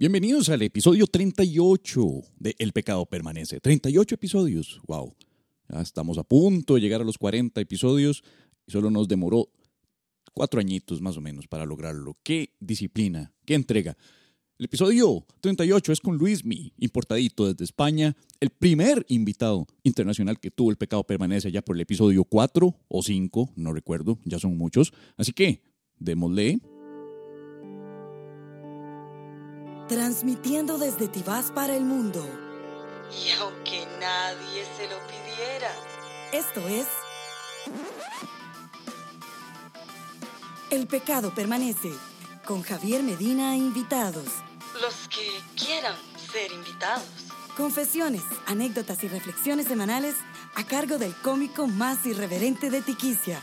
Bienvenidos al episodio 38 de El pecado permanece. 38 episodios. Wow. Ya estamos a punto de llegar a los 40 episodios y solo nos demoró cuatro añitos más o menos para lograrlo. Qué disciplina, qué entrega. El episodio 38 es con Luismi, importadito desde España, el primer invitado internacional que tuvo el pecado permanece ya por el episodio 4 o 5, no recuerdo, ya son muchos. Así que, démosle. Transmitiendo desde Tibás para el mundo. Y aunque nadie se lo pidiera. Esto es. El pecado permanece. Con Javier Medina e invitados. Los que quieran ser invitados. Confesiones, anécdotas y reflexiones semanales a cargo del cómico más irreverente de Tiquicia.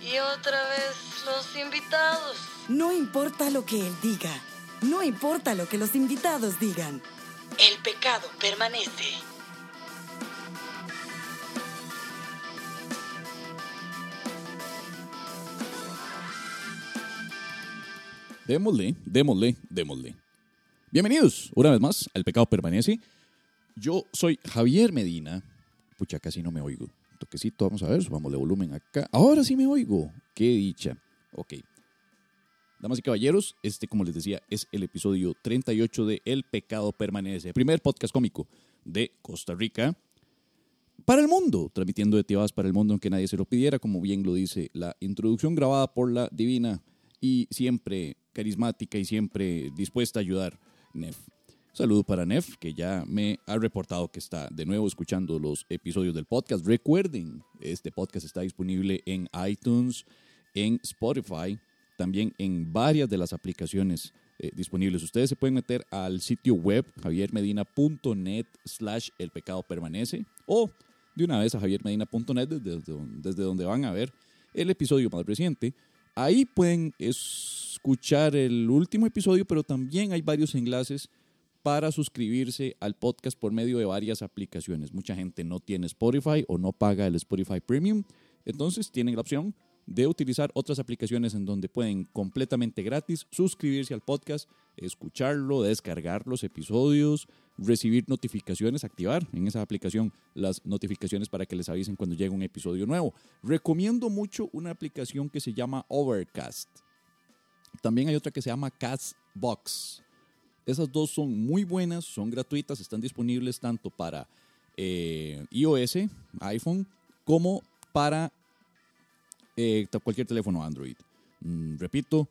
Y otra vez los invitados. No importa lo que él diga. No importa lo que los invitados digan. El pecado permanece. Démosle, démosle, démosle. Bienvenidos una vez más al Pecado Permanece. Yo soy Javier Medina. Pucha, casi no me oigo. Toquecito, vamos a ver, subamos de volumen acá. Ahora sí me oigo. Qué dicha. Ok. Damas y caballeros, este, como les decía, es el episodio 38 de El Pecado Permanece, primer podcast cómico de Costa Rica para el mundo, transmitiendo de Tibás para el mundo, aunque nadie se lo pidiera, como bien lo dice la introducción grabada por la divina y siempre carismática y siempre dispuesta a ayudar, Nef. Saludo para Nef, que ya me ha reportado que está de nuevo escuchando los episodios del podcast. Recuerden, este podcast está disponible en iTunes, en Spotify, también en varias de las aplicaciones eh, disponibles. Ustedes se pueden meter al sitio web javiermedina.net slash el pecado permanece o de una vez a javiermedina.net desde, desde donde van a ver el episodio más reciente. Ahí pueden escuchar el último episodio, pero también hay varios enlaces para suscribirse al podcast por medio de varias aplicaciones. Mucha gente no tiene Spotify o no paga el Spotify Premium, entonces tienen la opción de utilizar otras aplicaciones en donde pueden completamente gratis suscribirse al podcast, escucharlo, descargar los episodios, recibir notificaciones, activar en esa aplicación las notificaciones para que les avisen cuando llegue un episodio nuevo. Recomiendo mucho una aplicación que se llama Overcast. También hay otra que se llama Castbox. Esas dos son muy buenas, son gratuitas, están disponibles tanto para eh, iOS, iPhone, como para eh, cualquier teléfono Android. Mm, repito,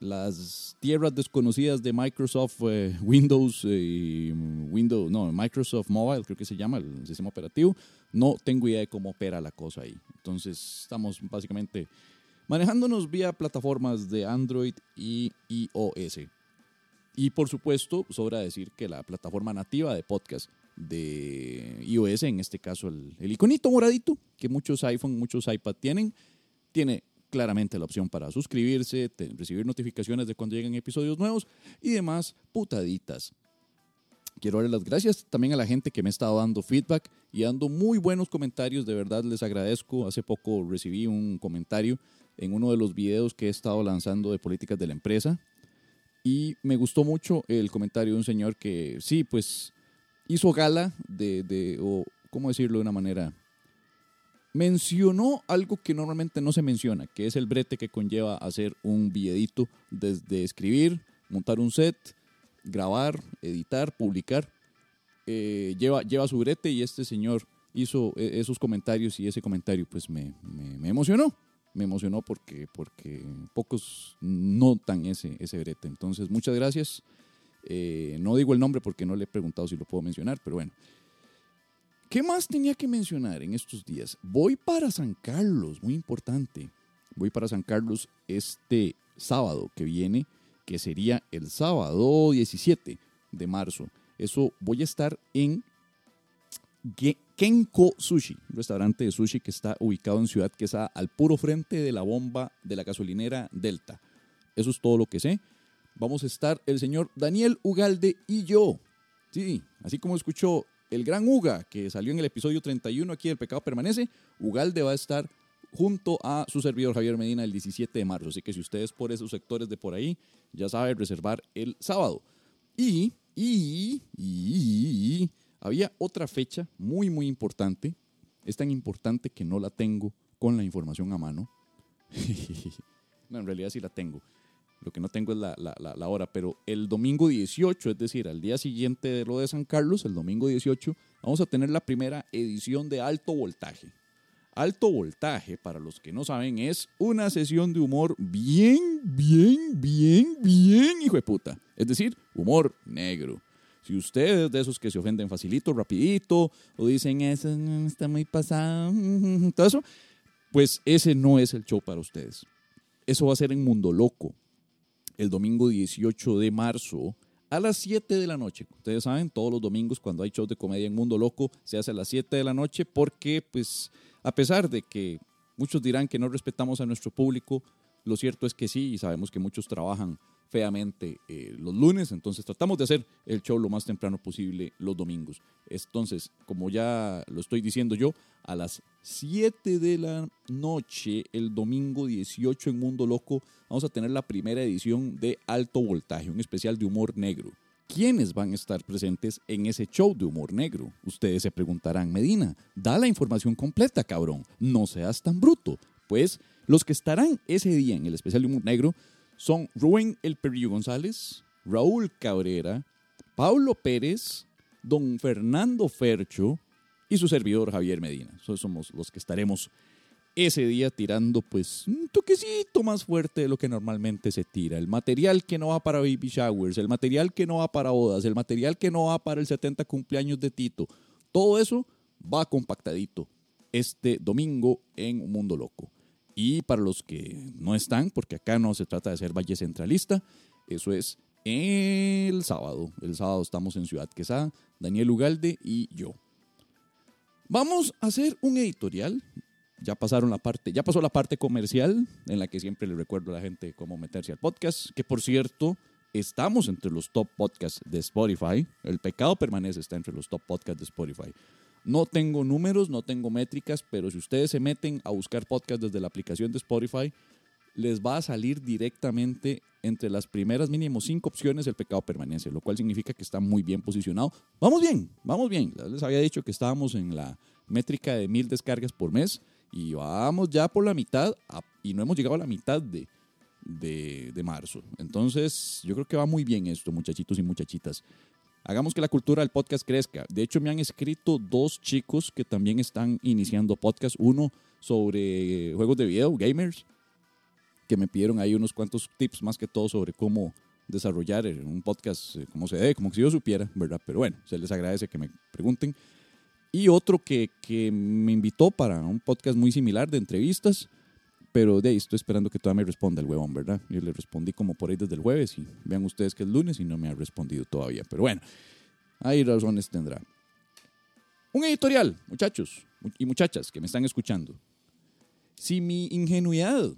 las tierras desconocidas de Microsoft eh, Windows y Windows, no, Microsoft Mobile, creo que se llama el sistema operativo. No tengo idea de cómo opera la cosa ahí. Entonces, estamos básicamente manejándonos vía plataformas de Android y iOS. Y por supuesto, sobra decir que la plataforma nativa de podcast de iOS, en este caso el, el iconito moradito, que muchos iPhone, muchos iPad tienen, tiene claramente la opción para suscribirse, recibir notificaciones de cuando lleguen episodios nuevos y demás putaditas. Quiero darle las gracias también a la gente que me ha estado dando feedback y dando muy buenos comentarios. De verdad les agradezco. Hace poco recibí un comentario en uno de los videos que he estado lanzando de políticas de la empresa. Y me gustó mucho el comentario de un señor que sí, pues hizo gala de, de o cómo decirlo de una manera mencionó algo que normalmente no se menciona, que es el brete que conlleva hacer un videito desde escribir, montar un set, grabar, editar, publicar. Eh, lleva, lleva su brete y este señor hizo e, esos comentarios y ese comentario pues me, me, emocionó. Me emocionó porque, porque pocos notan ese, ese brete. Entonces, muchas gracias. Eh, no digo el nombre porque no le he preguntado si lo puedo mencionar, pero bueno. ¿Qué más tenía que mencionar en estos días? Voy para San Carlos, muy importante. Voy para San Carlos este sábado que viene, que sería el sábado 17 de marzo. Eso voy a estar en Kenko Sushi, un restaurante de sushi que está ubicado en Ciudad Quesada, al puro frente de la bomba de la gasolinera Delta. Eso es todo lo que sé. Vamos a estar el señor Daniel Ugalde y yo. Sí, así como escuchó el gran Uga, que salió en el episodio 31 aquí El Pecado Permanece, Ugalde va a estar junto a su servidor Javier Medina el 17 de marzo. Así que si ustedes por esos sectores de por ahí, ya saben reservar el sábado. Y, y, y, había otra fecha muy, muy importante. Es tan importante que no la tengo con la información a mano. no, en realidad sí la tengo. Lo que no tengo es la, la, hora, pero el domingo 18, es decir, al día siguiente de lo de San Carlos, el domingo 18, vamos a tener la primera edición de Alto Voltaje. Alto Voltaje, para los que no saben, es una sesión de humor bien, bien, bien, bien, hijo de puta. Es decir, humor negro. Si ustedes de esos que se ofenden facilito, rapidito, o dicen eso está muy pasado, todo eso, pues ese no es el show para ustedes. Eso va a ser en Mundo Loco, el domingo 18 de marzo a las 7 de la noche. Ustedes saben, todos los domingos cuando hay shows de comedia en Mundo Loco se hace a las 7 de la noche porque, pues, a pesar de que muchos dirán que no respetamos a nuestro público, lo cierto es que sí y sabemos que muchos trabajan feamente eh, los lunes, entonces tratamos de hacer el show lo más temprano posible los domingos. Entonces, como ya lo estoy diciendo yo, a las 7 de la noche, el domingo 18 en Mundo Loco, vamos a tener la primera edición de Alto Voltaje, un especial de humor negro. ¿Quiénes van a estar presentes en ese show de humor negro? Ustedes se preguntarán, Medina, da la información completa, cabrón, no seas tan bruto. Pues los que estarán ese día en el especial de humor negro son Rubén El Perrillo González, Raúl Cabrera, Pablo Pérez, don Fernando Fercho y su servidor Javier Medina. Somos los que estaremos ese día tirando pues un toquecito más fuerte de lo que normalmente se tira. El material que no va para baby showers, el material que no va para bodas, el material que no va para el 70 cumpleaños de Tito. Todo eso va compactadito este domingo en Mundo Loco. Y para los que no están, porque acá no se trata de ser Valle Centralista, eso es el sábado. El sábado estamos en Ciudad Quesada, Daniel Ugalde y yo. Vamos a hacer un editorial. Ya pasaron la parte, ya pasó la parte comercial, en la que siempre le recuerdo a la gente cómo meterse al podcast, que por cierto, estamos entre los top podcasts de Spotify. El pecado permanece, está entre los top podcasts de Spotify. No tengo números, no tengo métricas, pero si ustedes se meten a buscar podcast desde la aplicación de Spotify, les va a salir directamente entre las primeras mínimo cinco opciones el pecado permanece, lo cual significa que está muy bien posicionado. Vamos bien, vamos bien. Les había dicho que estábamos en la métrica de mil descargas por mes y vamos ya por la mitad y no hemos llegado a la mitad de, de, de marzo. Entonces, yo creo que va muy bien esto, muchachitos y muchachitas. Hagamos que la cultura del podcast crezca. De hecho, me han escrito dos chicos que también están iniciando podcast. Uno sobre juegos de video, gamers, que me pidieron ahí unos cuantos tips más que todo sobre cómo desarrollar un podcast eh, como se debe, como si yo supiera, ¿verdad? Pero bueno, se les agradece que me pregunten. Y otro que, que me invitó para un podcast muy similar de entrevistas, pero de ahí estoy esperando que todavía me responda el huevón, ¿verdad? Yo le respondí como por ahí desde el jueves y vean ustedes que es lunes y no me ha respondido todavía. Pero bueno, ahí razones tendrá. Un editorial, muchachos y muchachas que me están escuchando. Si mi ingenuidad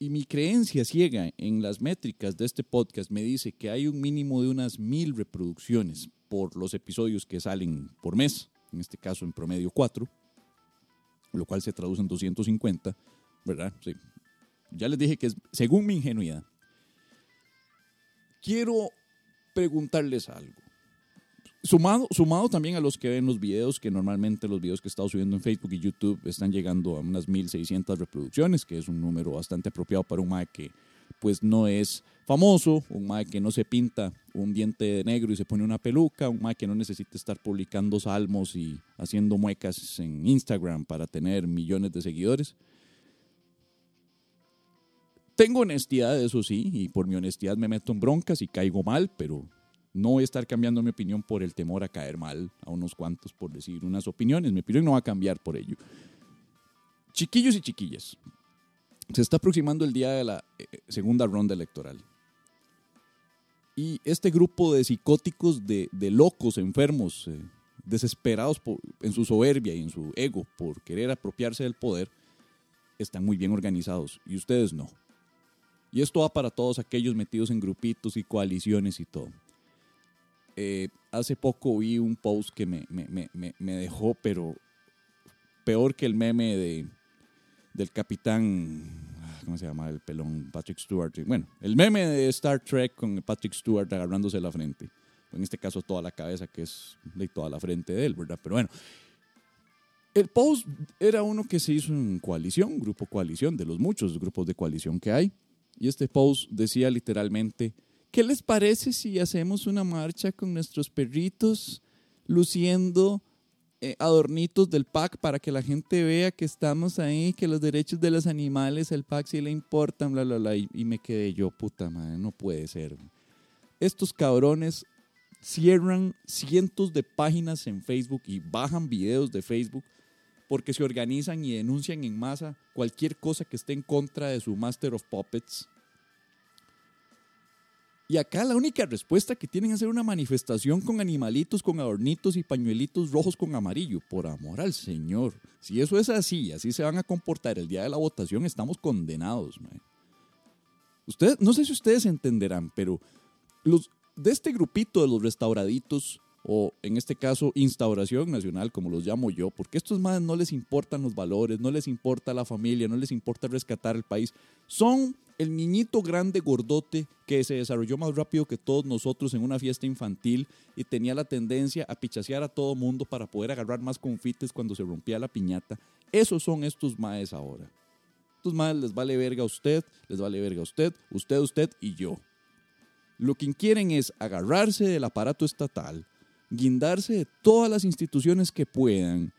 y mi creencia ciega en las métricas de este podcast me dice que hay un mínimo de unas mil reproducciones por los episodios que salen por mes, en este caso en promedio cuatro, lo cual se traduce en 250, ¿verdad? Sí. Ya les dije que es según mi ingenuidad. Quiero preguntarles algo. Sumado, sumado también a los que ven los videos, que normalmente los videos que he estado subiendo en Facebook y YouTube están llegando a unas 1600 reproducciones, que es un número bastante apropiado para un mae que pues no es famoso, un mae que no se pinta un diente de negro y se pone una peluca, un mae que no necesita estar publicando salmos y haciendo muecas en Instagram para tener millones de seguidores. Tengo honestidad, eso sí, y por mi honestidad me meto en broncas y caigo mal, pero no voy a estar cambiando mi opinión por el temor a caer mal a unos cuantos por decir unas opiniones. Mi opinión no va a cambiar por ello. Chiquillos y chiquillas, se está aproximando el día de la eh, segunda ronda electoral. Y este grupo de psicóticos, de, locos, enfermos, eh, desesperados por, en su soberbia y en su ego por querer apropiarse del poder, están muy bien organizados y ustedes no. Y esto va para todos aquellos metidos en grupitos y coaliciones y todo. Eh, hace poco vi un post que me, me, dejó, pero peor que el meme de, del capitán, ¿cómo se llama? El pelón Patrick Stewart. Bueno, el meme de Star Trek con Patrick Stewart agarrándose la frente. En este caso toda la cabeza, que es de toda la frente de él, ¿verdad? Pero bueno, el post era uno que se hizo en coalición, grupo coalición, de los muchos grupos de coalición que hay. Y este post decía literalmente, ¿qué les parece si hacemos una marcha con nuestros perritos luciendo eh, adornitos del PAC para que la gente vea que estamos ahí, que los derechos de los animales, el PAC sí le importan, bla, bla, bla. Y, y me quedé yo, puta madre, no puede ser. Estos cabrones cierran cientos de páginas en Facebook y bajan videos de Facebook porque se organizan y denuncian en masa cualquier cosa que esté en contra de su Master of Puppets. Y acá la única respuesta que tienen es hacer una manifestación con animalitos, con adornitos y pañuelitos rojos con amarillo. Por amor al Señor. Si eso es así, así se van a comportar el día de la votación, estamos condenados. Ustedes, no sé si ustedes entenderán, pero los, de este grupito de los restauraditos, o en este caso instauración nacional, como los llamo yo, porque estos más no les importan los valores, no les importa la familia, no les importa rescatar el país. Son el niñito grande gordote que se desarrolló más rápido que todos nosotros en una fiesta infantil y tenía la tendencia a pichasear a todo mundo para poder agarrar más confites cuando se rompía la piñata. Esos son estos maes ahora. Estos maes les vale verga a usted, les vale verga a usted, usted, usted y yo. Lo que quieren es agarrarse del aparato estatal, guindarse de todas las instituciones que puedan,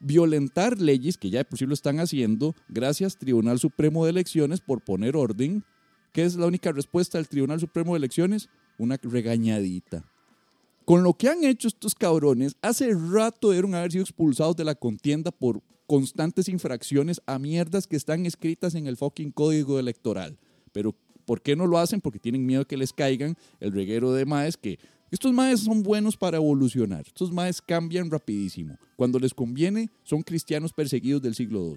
violentar leyes que ya de por sí lo están haciendo, gracias Tribunal Supremo de Elecciones por poner orden. ¿Qué es la única respuesta del Tribunal Supremo de Elecciones? Una regañadita. Con lo que han hecho estos cabrones, hace rato debieron haber sido expulsados de la contienda por constantes infracciones a mierdas que están escritas en el fucking código electoral. Pero ¿por qué no lo hacen? Porque tienen miedo que les caigan el reguero de maes que estos maes son buenos para evolucionar. Estos maes cambian rapidísimo. Cuando les conviene, son cristianos perseguidos del siglo II.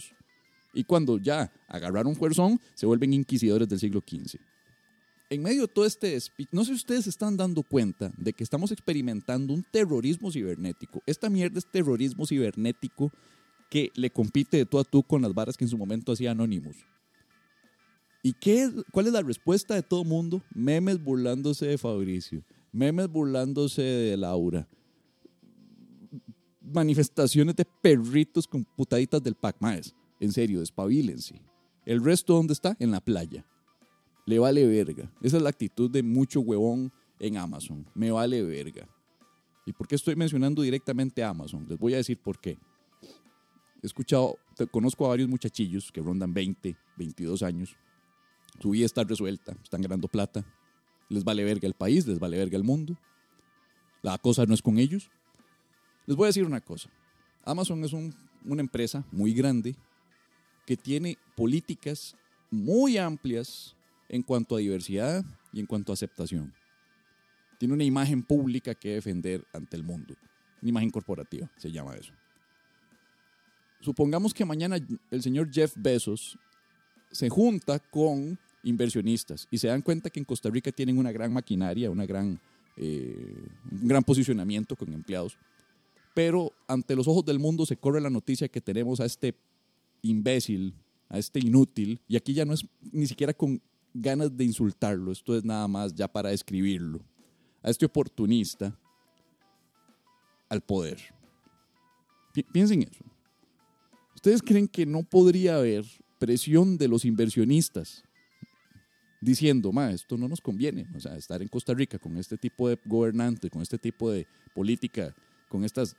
Y cuando ya agarraron fuerzón, se vuelven inquisidores del siglo XV. En medio de todo este no sé si ustedes se están dando cuenta de que estamos experimentando un terrorismo cibernético. Esta mierda es terrorismo cibernético que le compite de tú a tú con las varas que en su momento hacía Anonymous. ¿Y qué cuál es la respuesta de todo mundo? Memes burlándose de Fabricio memes burlándose de Laura, manifestaciones de perritos con putaditas del Pac Maes. En serio, despabilense. El resto, ¿dónde está? En la playa. Le vale verga. Esa es la actitud de mucho huevón en Amazon. Me vale verga. ¿Y por qué estoy mencionando directamente a Amazon? Les voy a decir por qué. He escuchado, conozco a varios muchachillos que rondan 20, 22 años. Su vida está resuelta, están ganando plata, les vale verga el país, les vale verga el mundo. La cosa no es con ellos. Les voy a decir una cosa. Amazon es una empresa muy grande que tiene políticas muy amplias en cuanto a diversidad y en cuanto a aceptación. Tiene una imagen pública que defender ante el mundo. Una imagen corporativa, se llama eso. Supongamos que mañana el señor Jeff Bezos se junta con inversionistas y se dan cuenta que en Costa Rica tienen una gran maquinaria, una gran, eh, un gran posicionamiento con empleados, pero ante los ojos del mundo se corre la noticia que tenemos a este imbécil, a este inútil, y aquí ya no es ni siquiera con ganas de insultarlo, esto es nada más ya para describirlo, a este oportunista al poder. piensen eso. ¿Ustedes creen que no podría haber presión de los inversionistas diciendo, ma, esto no nos conviene, o sea, estar en Costa Rica con este tipo de gobernante, con este tipo de política, con estas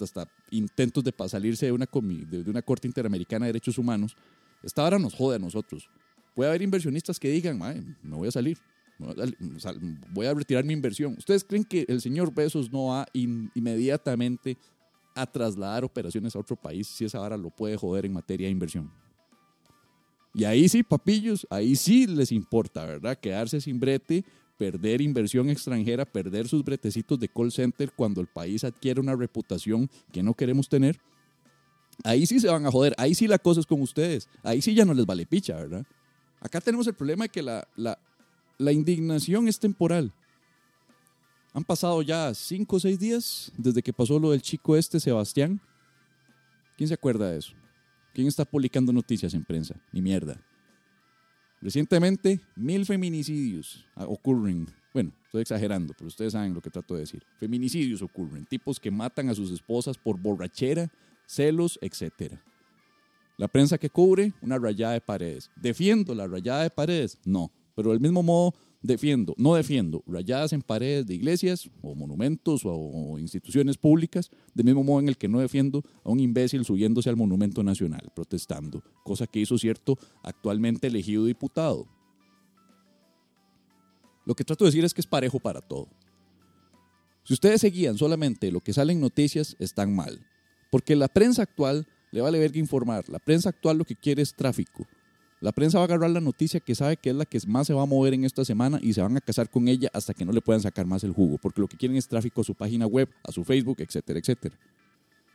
hasta intentos de salirse de una, de una Corte Interamericana de Derechos Humanos, esta ahora nos jode a nosotros. Puede haber inversionistas que digan, ma, me voy a salir, voy a retirar mi inversión. ¿Ustedes creen que el señor Besos no va inmediatamente a trasladar operaciones a otro país si esa ahora lo puede joder en materia de inversión? Y ahí sí, papillos, ahí sí les importa, ¿verdad? Quedarse sin brete, perder inversión extranjera, perder sus bretecitos de call center cuando el país adquiere una reputación que no queremos tener. Ahí sí se van a joder, ahí sí la cosa es con ustedes, ahí sí ya no les vale picha, ¿verdad? Acá tenemos el problema de que la, la, la indignación es temporal. Han pasado ya cinco o seis días desde que pasó lo del chico este, Sebastián. ¿Quién se acuerda de eso? ¿Quién está publicando noticias en prensa? Ni mierda. Recientemente, mil feminicidios ocurren. Bueno, estoy exagerando, pero ustedes saben lo que trato de decir. Feminicidios ocurren, tipos que matan a sus esposas por borrachera, celos, etc. La prensa que cubre, una rayada de paredes. ¿Defiendo la rayada de paredes? No, pero del mismo modo defiendo, no defiendo rayadas en paredes de iglesias o monumentos o, instituciones públicas, del mismo modo en el que no defiendo a un imbécil subiéndose al Monumento Nacional protestando, cosa que hizo cierto actualmente elegido diputado. Lo que trato de decir es que es parejo para todo. Si ustedes seguían solamente lo que sale en noticias, están mal. Porque la prensa actual le vale ver que informar. La prensa actual lo que quiere es tráfico. La prensa va a agarrar la noticia que sabe que es la que más se va a mover en esta semana y se van a casar con ella hasta que no le puedan sacar más el jugo, porque lo que quieren es tráfico a su página web, a su Facebook, etcétera, etcétera.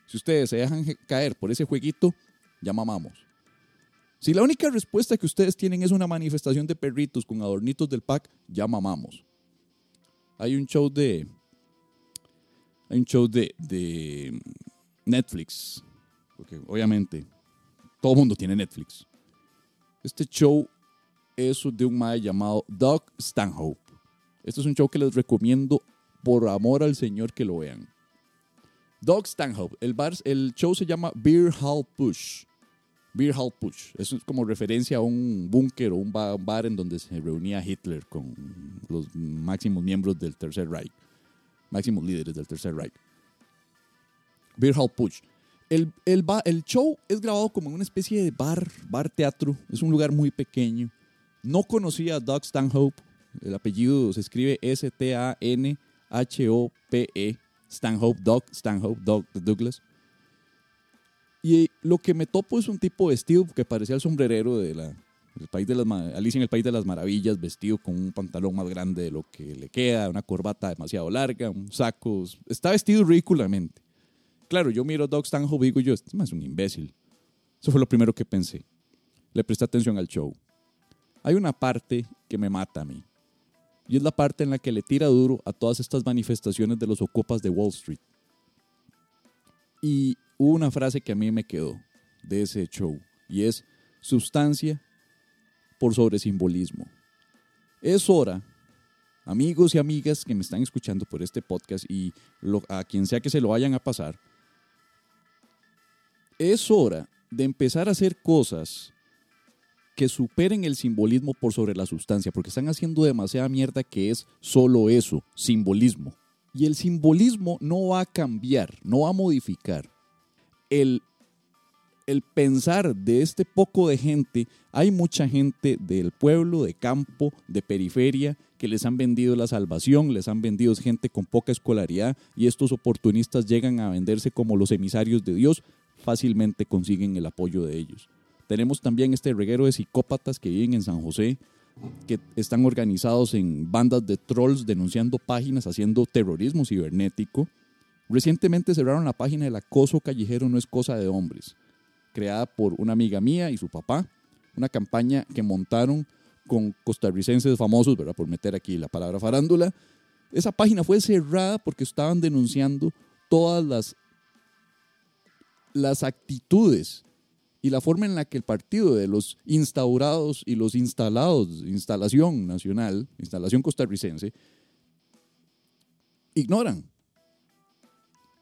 Si ustedes se dejan caer por ese jueguito, ya mamamos. Si la única respuesta que ustedes tienen es una manifestación de perritos con adornitos del pack, ya mamamos. Hay un show de. Hay un show de, de Netflix. Porque obviamente todo mundo tiene Netflix. Este show es de un mae llamado Doug Stanhope. Este es un show que les recomiendo por amor al Señor que lo vean. Doug Stanhope. El, el show se llama Beer Hall Push. Beer Hall Push. Eso es como referencia a un búnker o un bar, en donde se reunía Hitler con los máximos miembros del Tercer Reich. Máximos líderes del Tercer Reich. Beer Hall Push. El, show es grabado como en una especie de bar, bar teatro. Es un lugar muy pequeño. No conocía a Doug Stanhope. El apellido se escribe S-T-A-N-H-O-P-E. Stanhope, Doug Stanhope, Doug Douglas. Y lo que me topo es un tipo vestido que parecía el sombrerero de la, país de las, Alicia en el País de las Maravillas, vestido con un pantalón más grande de lo que le queda, una corbata demasiado larga, un saco. Está vestido ridículamente. Claro, yo miro a Doug Stanhope y digo yo, este es un imbécil. Eso fue lo primero que pensé. Le presté atención al show. Hay una parte que me mata a mí. Y es la parte en la que le tira duro a todas estas manifestaciones de los ocupas de Wall Street. Y hubo una frase que a mí me quedó de ese show. Y es sustancia por sobre simbolismo. Es hora, amigos y amigas que me están escuchando por este podcast y a quien sea que se lo vayan a pasar, es hora de empezar a hacer cosas que superen el simbolismo por sobre la sustancia, porque están haciendo demasiada mierda que es solo eso, simbolismo. Y el simbolismo no va a cambiar, no va a modificar. El, el pensar de este poco de gente, hay mucha gente del pueblo, de campo, de periferia, que les han vendido la salvación, les han vendido gente con poca escolaridad y estos oportunistas llegan a venderse como los emisarios de Dios, fácilmente consiguen el apoyo de ellos. Tenemos también este reguero de psicópatas que viven en San José, que están organizados en bandas de trolls denunciando páginas, haciendo terrorismo cibernético. Recientemente cerraron la página del acoso callejero no es cosa de hombres, creada por una amiga mía y su papá, una campaña que montaron con costarricenses famosos. Por meter aquí la palabra farándula. Esa página fue cerrada porque estaban denunciando todas las las actitudes y la forma en la que el partido de los instaurados y los instalados, instalación nacional, instalación costarricense, ignoran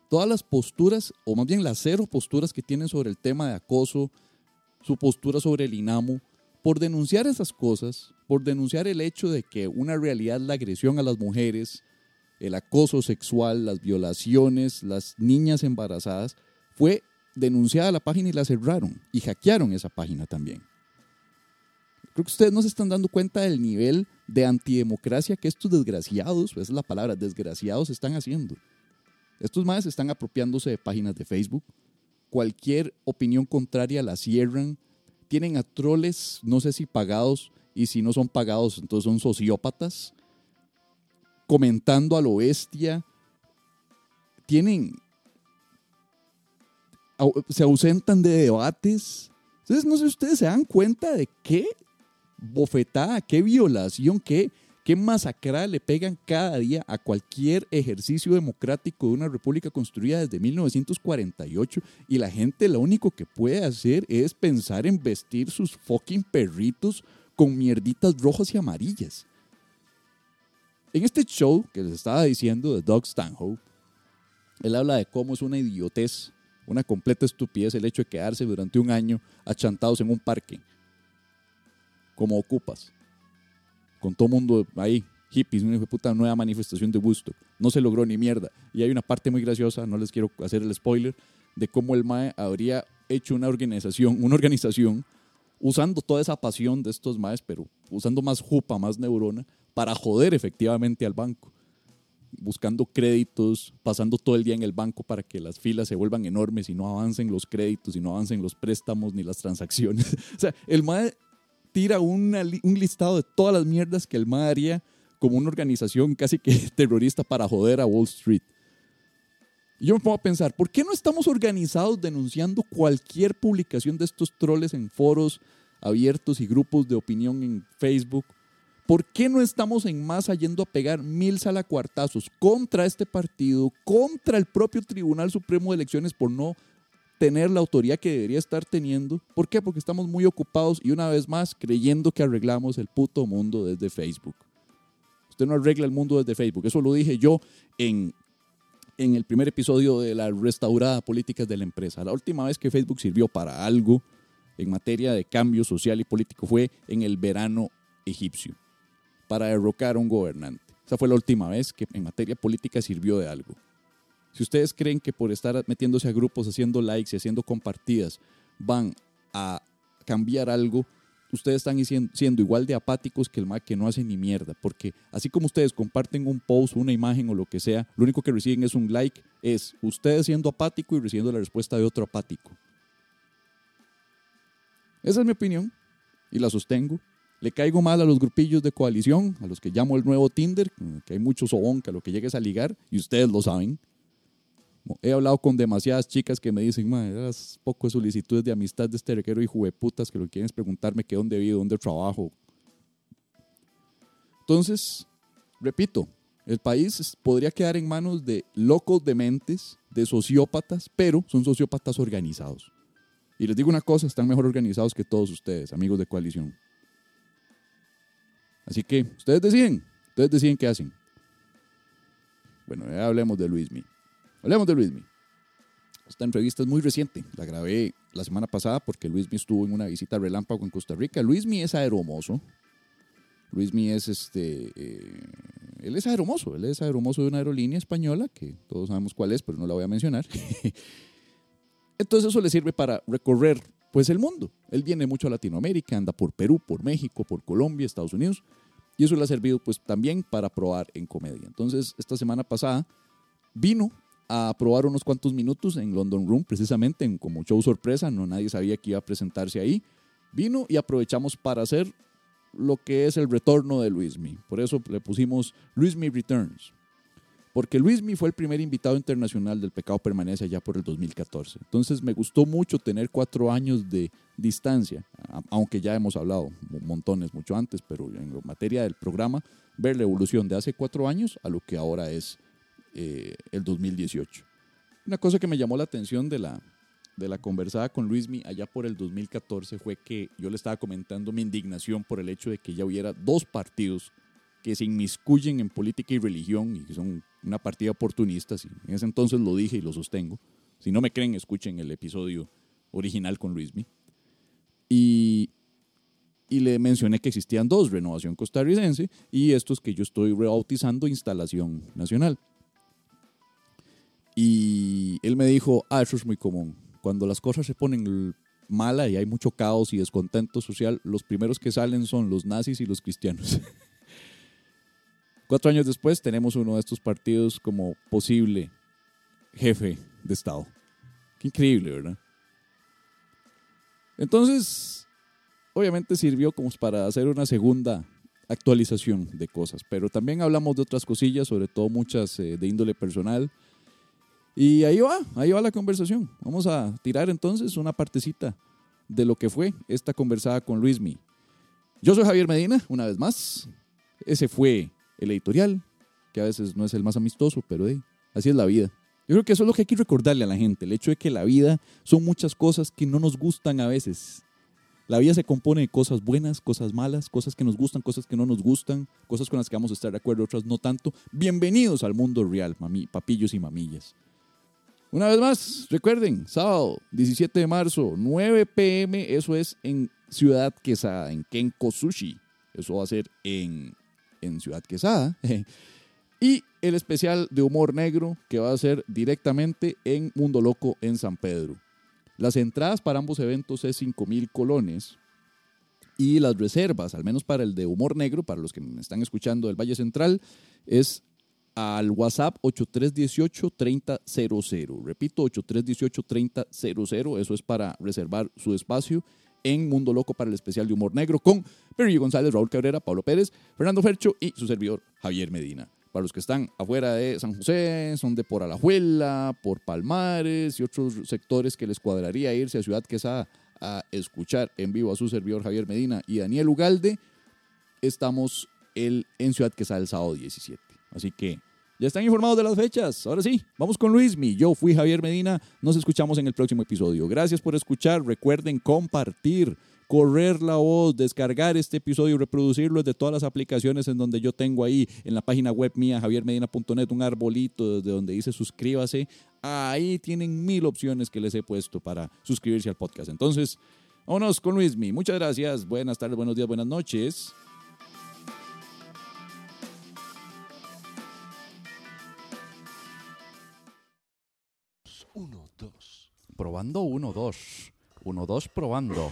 todas las posturas, o más bien las cero posturas que tienen sobre el tema de acoso, su postura sobre el INAMO, por denunciar esas cosas, por denunciar el hecho de que una realidad la agresión a las mujeres, el acoso sexual, las violaciones, las niñas embarazadas, fue denunciada la página y la cerraron y hackearon esa página también. Creo que ustedes no se están dando cuenta del nivel de antidemocracia que estos desgraciados, esa es la palabra, desgraciados están haciendo. Estos más están apropiándose de páginas de Facebook. Cualquier opinión contraria la cierran. Tienen a troles, no sé si pagados, y si no son pagados, entonces son sociópatas, comentando a lo bestia. Tienen se ausentan de debates. Entonces, no sé si ustedes se dan cuenta de qué bofetada, qué violación, qué, qué masacrada le pegan cada día a cualquier ejercicio democrático de una república construida desde 1948 y la gente lo único que puede hacer es pensar en vestir sus fucking perritos con mierditas rojas y amarillas. En este show que les estaba diciendo de Doug Stanhope, él habla de cómo es una idiotez, una completa estupidez el hecho de quedarse durante un año achantados en un parque, como ocupas, con todo mundo ahí, hippies, una puta nueva manifestación de gusto. No se logró ni mierda. Y hay una parte muy graciosa, no les quiero hacer el spoiler, de cómo el MAE habría hecho una organización, una organización usando toda esa pasión de estos MAEs, pero usando más jupa, más neurona, para joder efectivamente al banco. Buscando créditos, pasando todo el día en el banco para que las filas se vuelvan enormes y no avancen los créditos y no avancen los préstamos ni las transacciones. o sea, el MAE tira un listado de todas las mierdas que el MAE haría como una organización casi que terrorista para joder a Wall Street. Yo me pongo a pensar, ¿por qué no estamos organizados denunciando cualquier publicación de estos troles en foros abiertos y grupos de opinión en Facebook? ¿Por qué no estamos en masa yendo a pegar mil salacuartazos contra este partido, contra el propio Tribunal Supremo de Elecciones por no tener la autoridad que debería estar teniendo? ¿Por qué? Porque estamos muy ocupados y una vez más creyendo que arreglamos el puto mundo desde Facebook. Usted no arregla el mundo desde Facebook. Eso lo dije yo en en el primer episodio de la restaurada políticas de la empresa. La última vez que Facebook sirvió para algo en materia de cambio social y político fue en el verano egipcio, para derrocar a un gobernante. Esa fue la última vez que en materia política sirvió de algo. Si ustedes creen que por estar metiéndose a grupos, haciendo likes y haciendo compartidas, van a cambiar algo, ustedes están siendo igual de apáticos que el Mac que no hace ni mierda. Porque así como ustedes comparten un post, una imagen o lo que sea, lo único que reciben es un like, es ustedes siendo apático y recibiendo la respuesta de otro apático. Esa es mi opinión y la sostengo. Le caigo mal a los grupillos de coalición, a los que llamo el nuevo Tinder, que hay mucho sobón que a lo que llegues a ligar, y ustedes lo saben. He hablado con demasiadas chicas que me dicen, poco de solicitudes de amistad de este requero y putas que lo que quieren es preguntarme qué dónde vivo, dónde trabajo. Entonces, repito, el país podría quedar en manos de locos dementes, de sociópatas, pero son sociópatas organizados. Y les digo una cosa, están mejor organizados que todos ustedes, amigos de coalición. Así que ustedes deciden, ustedes deciden qué hacen. Bueno, ya hablemos de Luismi. Hablemos de Luismi. Esta entrevista es muy reciente, la grabé la semana pasada porque Luismi estuvo en una visita relámpago en Costa Rica. Luismi es aeromoso. Luismi es este. Eh, él es aeromoso, él es aeromoso de una aerolínea española que todos sabemos cuál es, pero no la voy a mencionar. Entonces eso le sirve para recorrer pues el mundo. Él viene mucho a Latinoamérica, anda por Perú, por México, por Colombia, Estados Unidos, y eso le ha servido pues también para probar en comedia. Entonces, esta semana pasada vino a probar unos cuantos minutos en London Room, precisamente en como show sorpresa, no nadie sabía que iba a presentarse ahí. Vino y aprovechamos para hacer lo que es el retorno de Luismi. Por eso le pusimos Luismi Returns. Porque Luismi fue el primer invitado internacional del Pecado Permanece allá por el 2014. Entonces me gustó mucho tener cuatro años de distancia, aunque ya hemos hablado montones mucho antes, pero en materia del programa, ver la evolución de hace cuatro años a lo que ahora es eh, el 2018. Una cosa que me llamó la atención de la, de la conversada con Luismi allá por el 2014 fue que yo le estaba comentando mi indignación por el hecho de que ya hubiera dos partidos que se inmiscuyen en política y religión y que son una partida oportunista. En ese entonces lo dije y lo sostengo. Si no me creen, escuchen el episodio original con Luismi. Y, y le mencioné que existían dos, Renovación Costarricense y estos que yo estoy rebautizando Instalación Nacional. Y él me dijo, ah, eso es muy común. Cuando las cosas se ponen mala y hay mucho caos y descontento social, los primeros que salen son los nazis y los cristianos. Cuatro años después tenemos uno de estos partidos como posible jefe de Estado. Qué increíble, ¿verdad? Entonces, obviamente sirvió como para hacer una segunda actualización de cosas, pero también hablamos de otras cosillas, sobre todo muchas eh, de índole personal y ahí va, ahí va la conversación. Vamos a tirar entonces una partecita de lo que fue esta conversada con Luismi. Yo soy Javier Medina, una vez más. Ese fue el editorial, que a veces no es el más amistoso, pero así es la vida. Yo creo que eso es lo que hay que recordarle a la gente, el hecho de que la vida son muchas cosas que no nos gustan a veces. La vida se compone de cosas buenas, cosas malas, cosas que nos gustan, cosas que no nos gustan, cosas con las que vamos a estar de acuerdo, otras no tanto. Bienvenidos al mundo real, mami, papillos y mamillas. Una vez más, recuerden, sábado 17 de marzo, 9 pm, eso es en Ciudad Quesada, en Kenko Sushi. Eso va a ser en, en Ciudad Quesada. y el especial de humor negro que va a ser directamente en Mundo Loco en San Pedro. Las entradas para ambos eventos es 5 mil colones y las reservas, al menos para el de humor negro, para los que me están escuchando del Valle Central, es al WhatsApp 8318-3000. Repito, 8318-3000. Eso es para reservar su espacio en Mundo Loco para el especial de humor negro con Perry González, Raúl Cabrera, Pablo Pérez, Fernando Fercho y su servidor Javier Medina. Para los que están afuera de San José, son de por Alajuela, por Palmares y otros sectores que les cuadraría irse a Ciudad Quesada a escuchar en vivo a su servidor Javier Medina y Daniel Ugalde, estamos el, en Ciudad Quesada el sábado 17. Así que ya están informados de las fechas. Ahora sí, vamos con Luismi. Yo fui Javier Medina. Nos escuchamos en el próximo episodio. Gracias por escuchar. Recuerden compartir, correr la voz, descargar este episodio y reproducirlo desde todas las aplicaciones en donde yo tengo ahí en la página web mía, javiermedina.net, un arbolito desde donde dice suscríbase. Ahí tienen mil opciones que les he puesto para suscribirse al podcast. Entonces, vámonos con Luismi. Muchas gracias. Buenas tardes, buenos días, buenas noches. Probando uno, dos. Uno, dos, probando.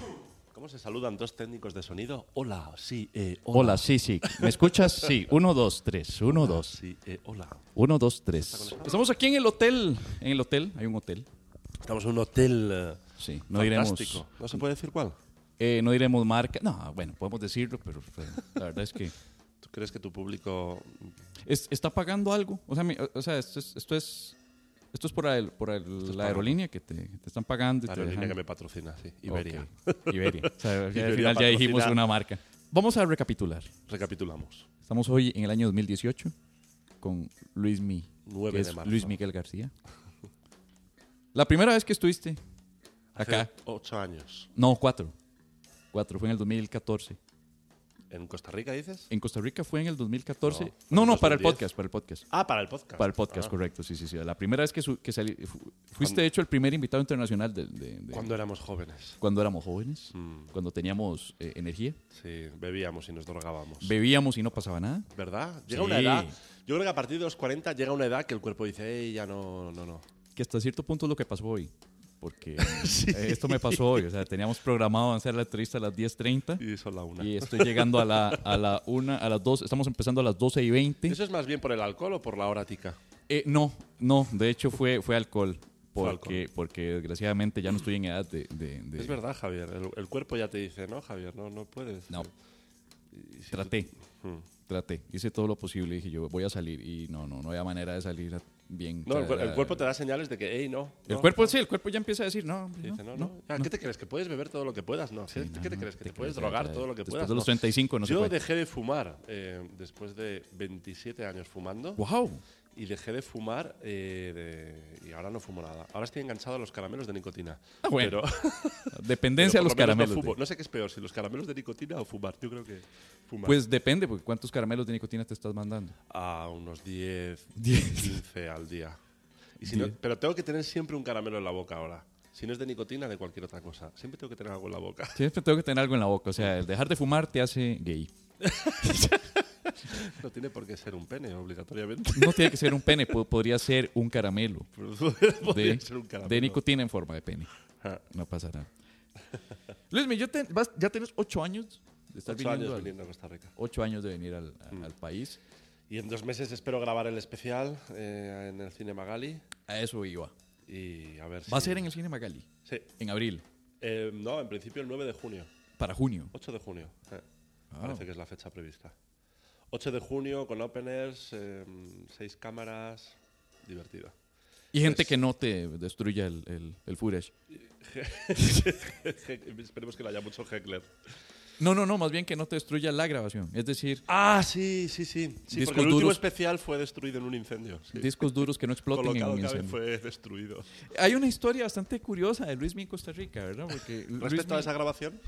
¿Cómo se saludan dos técnicos de sonido? Hola, sí, eh, Hola, sí, sí. ¿Me escuchas? Sí. Uno, dos, tres. Uno, Hola, dos. Sí, eh, hola. Uno, dos, tres. Estamos aquí en el hotel. En el hotel. Hay un hotel. Estamos en un hotel eh, Sí. No diremos. fantástico. ¿No se puede decir cuál? eh, no diremos marca. No, bueno, podemos decirlo, pero eh, la verdad es que. ¿Tú crees que tu público... es- ¿Está pagando algo? O sea, mi- o sea esto es. Esto es esto es por, el- por el- es la aerolínea que te, te están pagando. La aerolínea que me patrocina, sí. Iberia. Ok, Iberia. O sea, al Iberia final ya dijimos una marca. Vamos a recapitular. Recapitulamos. Estamos hoy en el año 2018 con Luis Mi, 9 que de es marzo. Luis Miguel García. La primera vez que estuviste acá, Hace ocho años. no, cuatro. Cuatro, fue en el 2014. ¿En Costa Rica dices? En Costa Rica fue en el 2014. No, No, para el 2010. podcast, para el podcast. Ah, para el podcast. Para el podcast, Ah, correcto, sí, sí, sí. La primera vez que, su- que salí, fu- fuiste, de hecho, el primer invitado internacional de, de- de- Cuando éramos jóvenes. cuando éramos jóvenes, Mm, cuando teníamos eh, energía, sí, bebíamos y nos drogábamos. bebíamos y no pasaba nada. ¿Verdad? Llega Sí. una edad... Yo creo que a partir de los 40 llega una edad que el cuerpo dice, Ey, ya no, no, no. que hasta cierto punto es lo que pasó hoy. Porque eh, esto me pasó hoy. O sea, teníamos programado hacer la entrevista a las 10.30 Y la y estoy llegando a la, a la 1, a las 2. Estamos empezando a las 12 y 20. ¿Eso es más bien por el alcohol o por la hora tica? Eh, no, no. De hecho, fue, fue alcohol. Porque, porque desgraciadamente ya no estoy en edad de. de- de- Es verdad, Javier. El, el cuerpo ya te dice, no, Javier, no, no puedes. No. Y si Traté, tú- Hmm. Traté. Hice todo lo posible. Dije yo, voy a salir. Y no, no, no había manera de salir bien. No, el, el cuerpo te da señales de que, hey, no. El no, cuerpo, no". sí, el cuerpo ya empieza a decir, no, Dice, no, no. Ah. ¿Qué te crees? ¿Que puedes beber todo lo que puedas? No. ¿Qué, qué te crees? ¿Que te te puedes crees, drogar todo lo que después puedas? de los No. 35 no Yo dejé de fumar eh, después de 27 años fumando ¡Wow! Y dejé de fumar eh, de- y ahora no fumo nada. Ahora estoy enganchado a los caramelos de nicotina. Ah, bueno. Pero, Dependencia pero a los no caramelos. de- No sé qué es peor, si los caramelos de nicotina o fumar. Yo creo que fumar. Pues depende, porque ¿cuántos caramelos de nicotina te estás mandando? a unos 10, 10. 15 al día. Y si no- 10. pero tengo que tener siempre un caramelo en la boca ahora. Si no es de nicotina, de cualquier otra cosa. Siempre tengo que tener algo en la boca. Siempre tengo que tener algo en la boca. O sea, el dejar de fumar te hace gay. No tiene por qué ser un pene, obligatoriamente. No tiene que ser un pene, po- podría ser un caramelo de, ser un caramelo. de nicotina en forma de pene. No pasa nada. Luis, yo te- vas- ya tienes ocho años de estar Ocho viniendo años al- viniendo a Costa Rica. ocho años de venir al, a- al país. Y en dos meses espero grabar el especial eh, en el Cine Magali. A eso iba. Y a ver si... Va a ser en el Cine Magali, Sí. en abril, Eh, no, en principio el 9 de junio. para junio. 8 de junio. eh. Ah. Parece que es la fecha prevista. 8 de junio con openers, eh, seis cámaras. Divertido. Y gente Pues- que no te destruya el, el, el footage. Esperemos que no haya mucho heckler. No, no, no, más bien que no te destruya la grabación. Es decir, Ah, sí, sí, sí. sí porque el último duros. especial fue destruido en un incendio. sí. discos duros que no exploten en un incendio. fue destruido. Hay una historia bastante curiosa de Luis Mi en Costa Rica, ¿verdad? Porque Respecto a esa grabación,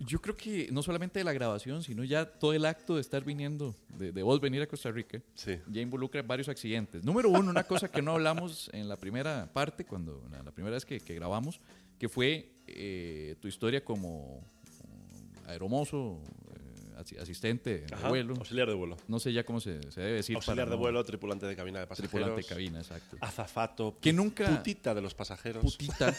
Yo creo que no solamente de la grabación, sino ya todo el acto de estar viniendo, de, de vos venir a Costa Rica, Sí. ya involucra varios accidentes. Número uno, una cosa que no hablamos en la primera parte, cuando la, la primera vez que, que grabamos, que fue eh, tu historia como aeromozo, asistente de Ajá, vuelo. Auxiliar de vuelo. No sé ya cómo se, se debe decir. Auxiliar para de no- vuelo, tripulante de cabina de pasajeros. Tripulante de cabina, exacto. Azafato. Que nunca- Putita de los pasajeros. Putita,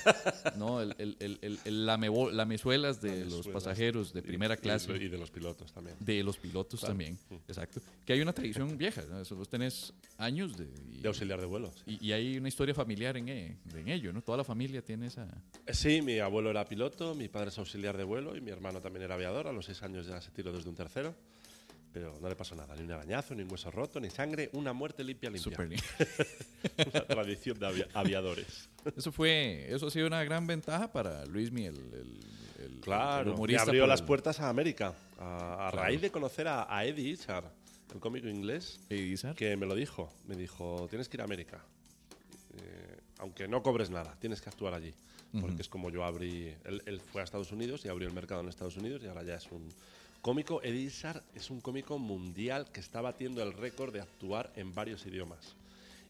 ¿no? El, el, el, lamezuelas de los pasajeros de primera y- clase. Y, de los pilotos también. De los pilotos también, exacto. Que hay una tradición vieja, ¿no? Eso vos tenés años de... y- De auxiliar de vuelo. sí. Y, y hay una historia familiar en, e- en ello, ¿no? Toda la familia tiene esa... Eh, Sí, mi abuelo era piloto, mi padre es auxiliar de vuelo y mi hermano también era aviador. A los seis años ya se tiró desde un tercero. Pero no le pasó nada, ni un arañazo, ni un hueso roto, ni sangre, una muerte limpia, limpia. Bien. Una tradición de avia- aviadores. Eso fue, eso ha sido una gran ventaja para Luismi, el, el, el- el Claro, me humorista. abrió por las el- puertas a América. A, a Claro. raíz de conocer a, a Eddie Izzard, el cómico inglés, Edizar. que me lo dijo. Me dijo, tienes que ir a América. Eh, aunque no cobres nada, tienes que actuar allí. Porque es como yo abrí. Él, él fue a Estados Unidos y abrió el mercado en Estados Unidos y ahora ya es un cómico. Eddie Izzard es un cómico mundial que está batiendo el récord de actuar en varios idiomas.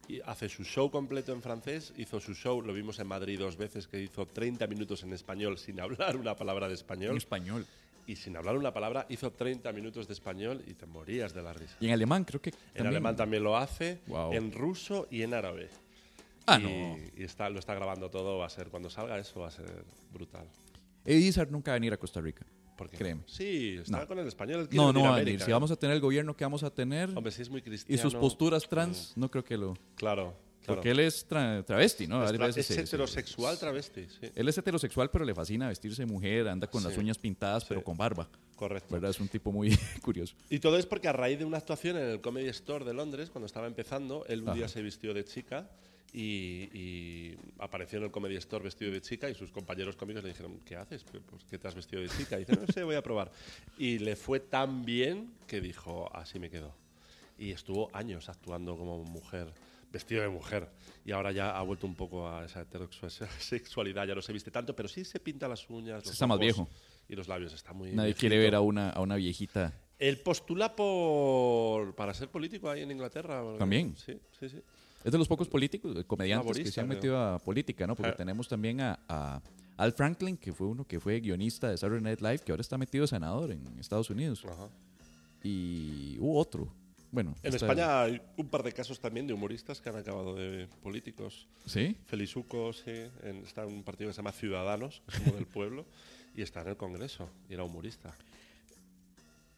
Y hace su show completo en francés, hizo su show, lo vimos en Madrid dos veces, que hizo 30 minutos en español sin hablar una palabra de En español. español. Y sin hablar una palabra, hizo 30 minutos de español y te morías de la risa. Y en alemán creo que En alemán también lo hace, Guau. en ruso y en árabe. Ah, y, no. y está, lo está grabando todo, va a ser, cuando salga eso va a ser brutal. Edizar nunca va a venir a Costa Rica. ¿Por qué? Créeme. Sí, está No. con el español. No, venir no va a venir. Si ¿eh? vamos a tener el gobierno que vamos a tener Hombre, si es muy y sus posturas trans, no creo que lo... Claro, claro. Porque él es tra- travesti, ¿no? es, tra- veces es se- se- heterosexual travesti, sí. Él es heterosexual, pero le fascina vestirse mujer, anda con las Sí. uñas pintadas, pero Sí. con barba. Correcto. ¿Verdad? Es un tipo muy curioso. Y todo es porque a raíz de una actuación en el Comedy Store de Londres, cuando estaba empezando, él un Ajá. día se vistió de chica y, y apareció en el Comedy Store vestido de chica y sus compañeros cómicos le dijeron, ¿qué haces? Pues, ¿Qué te has vestido de chica? Y dice, no sé, voy a probar. Y le fue tan bien que dijo, así me quedo. Y estuvo años actuando como mujer, vestido de mujer. Y ahora ya ha vuelto un poco a esa heterosexualidad, ya no se viste tanto, pero sí se pinta las uñas, los Está más ojos viejo. Y los labios, está muy Nadie viejito. quiere ver a una, a una viejita. Él postula por para ser político ahí en Inglaterra. También. Sí, sí, sí. Es de los pocos políticos, eh, comediantes que Laborista, se han creo. metido a política, ¿no? Porque tenemos también a, a Al Franklin, que fue uno que fue guionista de Saturday Night Live, que ahora está metido de senador en Estados Unidos. Ajá. Y hubo otro. Bueno, En España hay un par de casos también de humoristas que han acabado de políticos. ¿Sí? Felizuco, sí, en- está en un partido que se llama Ciudadanos, que es como del pueblo, y está en el Congreso, y era humorista.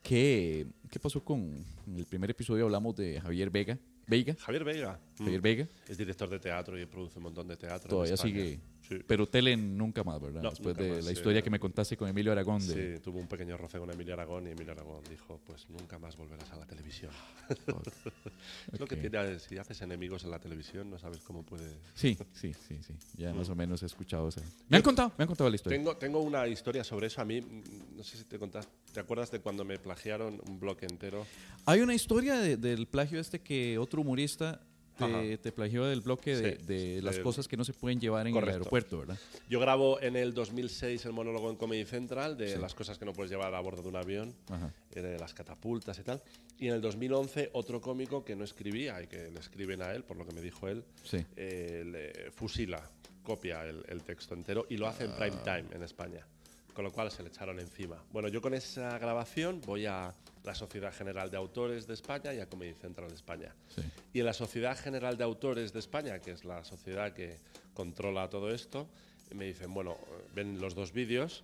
¿Qué, ¿Qué pasó con en el primer episodio? Hablamos de Javier Vega. Veiga. Javier Vega. mm, Javier Vega. Es director de teatro y produce un montón de teatro. Todavía sigue. Sí. Pero tele nunca más, ¿verdad? No, Después de más, la sí. historia que me contaste con Emilio Aragón. De, Sí, tuvo un pequeño roce con Emilio Aragón y Emilio Aragón dijo, pues nunca más volverás a la televisión. Es lo que tiene, si haces enemigos en la televisión no sabes cómo puede... Sí, sí, sí, sí. Ya más o menos he escuchado esa. Me han contado, me han contado la historia. Tengo, tengo una historia sobre eso. A mí, mm, no sé si te contás, ¿te acuerdas de cuando me plagiaron un bloque entero? Hay una historia de- del plagio este que otro humorista. Te, te plagió del bloque de, Sí, de las cosas que no se pueden llevar en el Correcto. aeropuerto, ¿verdad? Yo grabo en el 2006 el monólogo en Comedy Central de Sí. las cosas que no puedes llevar a bordo de un avión, Ajá. eh, de las catapultas y tal. Y en el 2011 otro cómico que no escribía y que le escriben a él, por lo que me dijo él, Sí. eh, le fusila, copia el, el texto entero y lo hace en prime time en España. Con lo cual se le echaron encima. Bueno, yo con esa grabación voy a la Sociedad General de Autores de España y a Comedy Central de España. Sí. Y en la Sociedad General de Autores de España, que es la sociedad que controla todo esto, me dicen, bueno, ven los dos vídeos,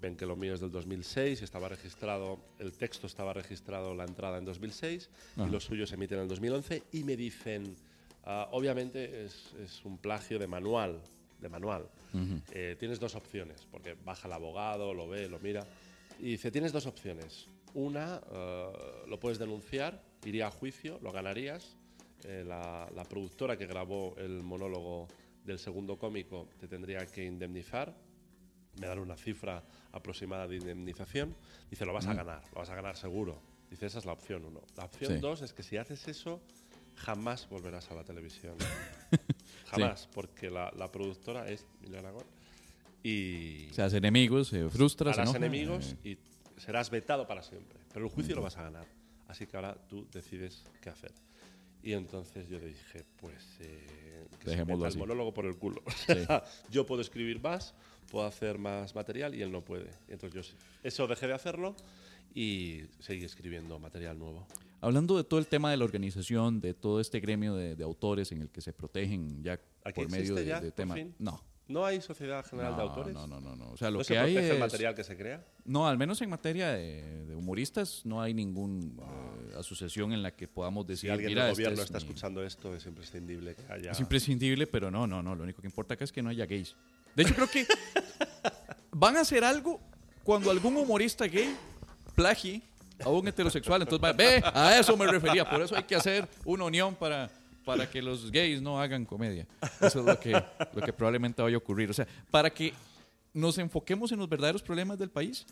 ven que lo mío es del 2006, estaba registrado, el texto estaba registrado, la entrada en 2006, Ajá. y los suyos se emiten en el 2011, y me dicen, ah, obviamente es, es un plagio de manual, de manual. Eh, tienes dos opciones, porque baja el abogado, lo ve, lo mira, y dice, tienes dos opciones. Una, eh, lo puedes denunciar, iría a juicio, lo ganarías. Eh, la, la productora que grabó el monólogo del segundo cómico te tendría que indemnizar, me dan una cifra aproximada de indemnización. Dice, lo vas a ganar, lo vas a ganar seguro. Dice, esa es la opción uno. La opción Sí. dos es que si haces eso, jamás volverás a la televisión. jamás, porque la, la productora es Aragón. y Se hace enemigos, se frustra, se harás enoja, enemigos eh, y serás vetado para siempre. Pero el juicio lo vas a ganar. Así que ahora tú decides qué hacer. Y entonces yo le dije, pues eh, que se Dejémoslo meta así. el monólogo por el culo. Sí. yo puedo escribir más, puedo hacer más material y él no puede. Entonces yo sí. eso dejé de hacerlo y seguí escribiendo material nuevo. Hablando de todo el tema de la organización, de todo este gremio de, de autores en el que se protegen ya ¿Aquí por medio de, ya, de por tema. fin? No. ¿No hay sociedad general de autores? no, no, no, no. O sea, lo ¿No que se hay protege el es- material que se crea? No, al menos en materia de, de humoristas no hay ninguna asociación en la que podamos Si decir, alguien mira, del este gobierno es está mi- escuchando esto, es imprescindible que haya... Es imprescindible, pero no, no, no. Lo único que importa acá es que no haya gays. De hecho, creo que van a hacer algo cuando algún humorista gay plagie a un heterosexual. Entonces, va- ve, a eso me refería. Por eso hay que hacer una unión para, para que los gays no hagan comedia. Eso es lo que, probablemente vaya a ocurrir. O sea, para que nos enfoquemos en los verdaderos problemas del país.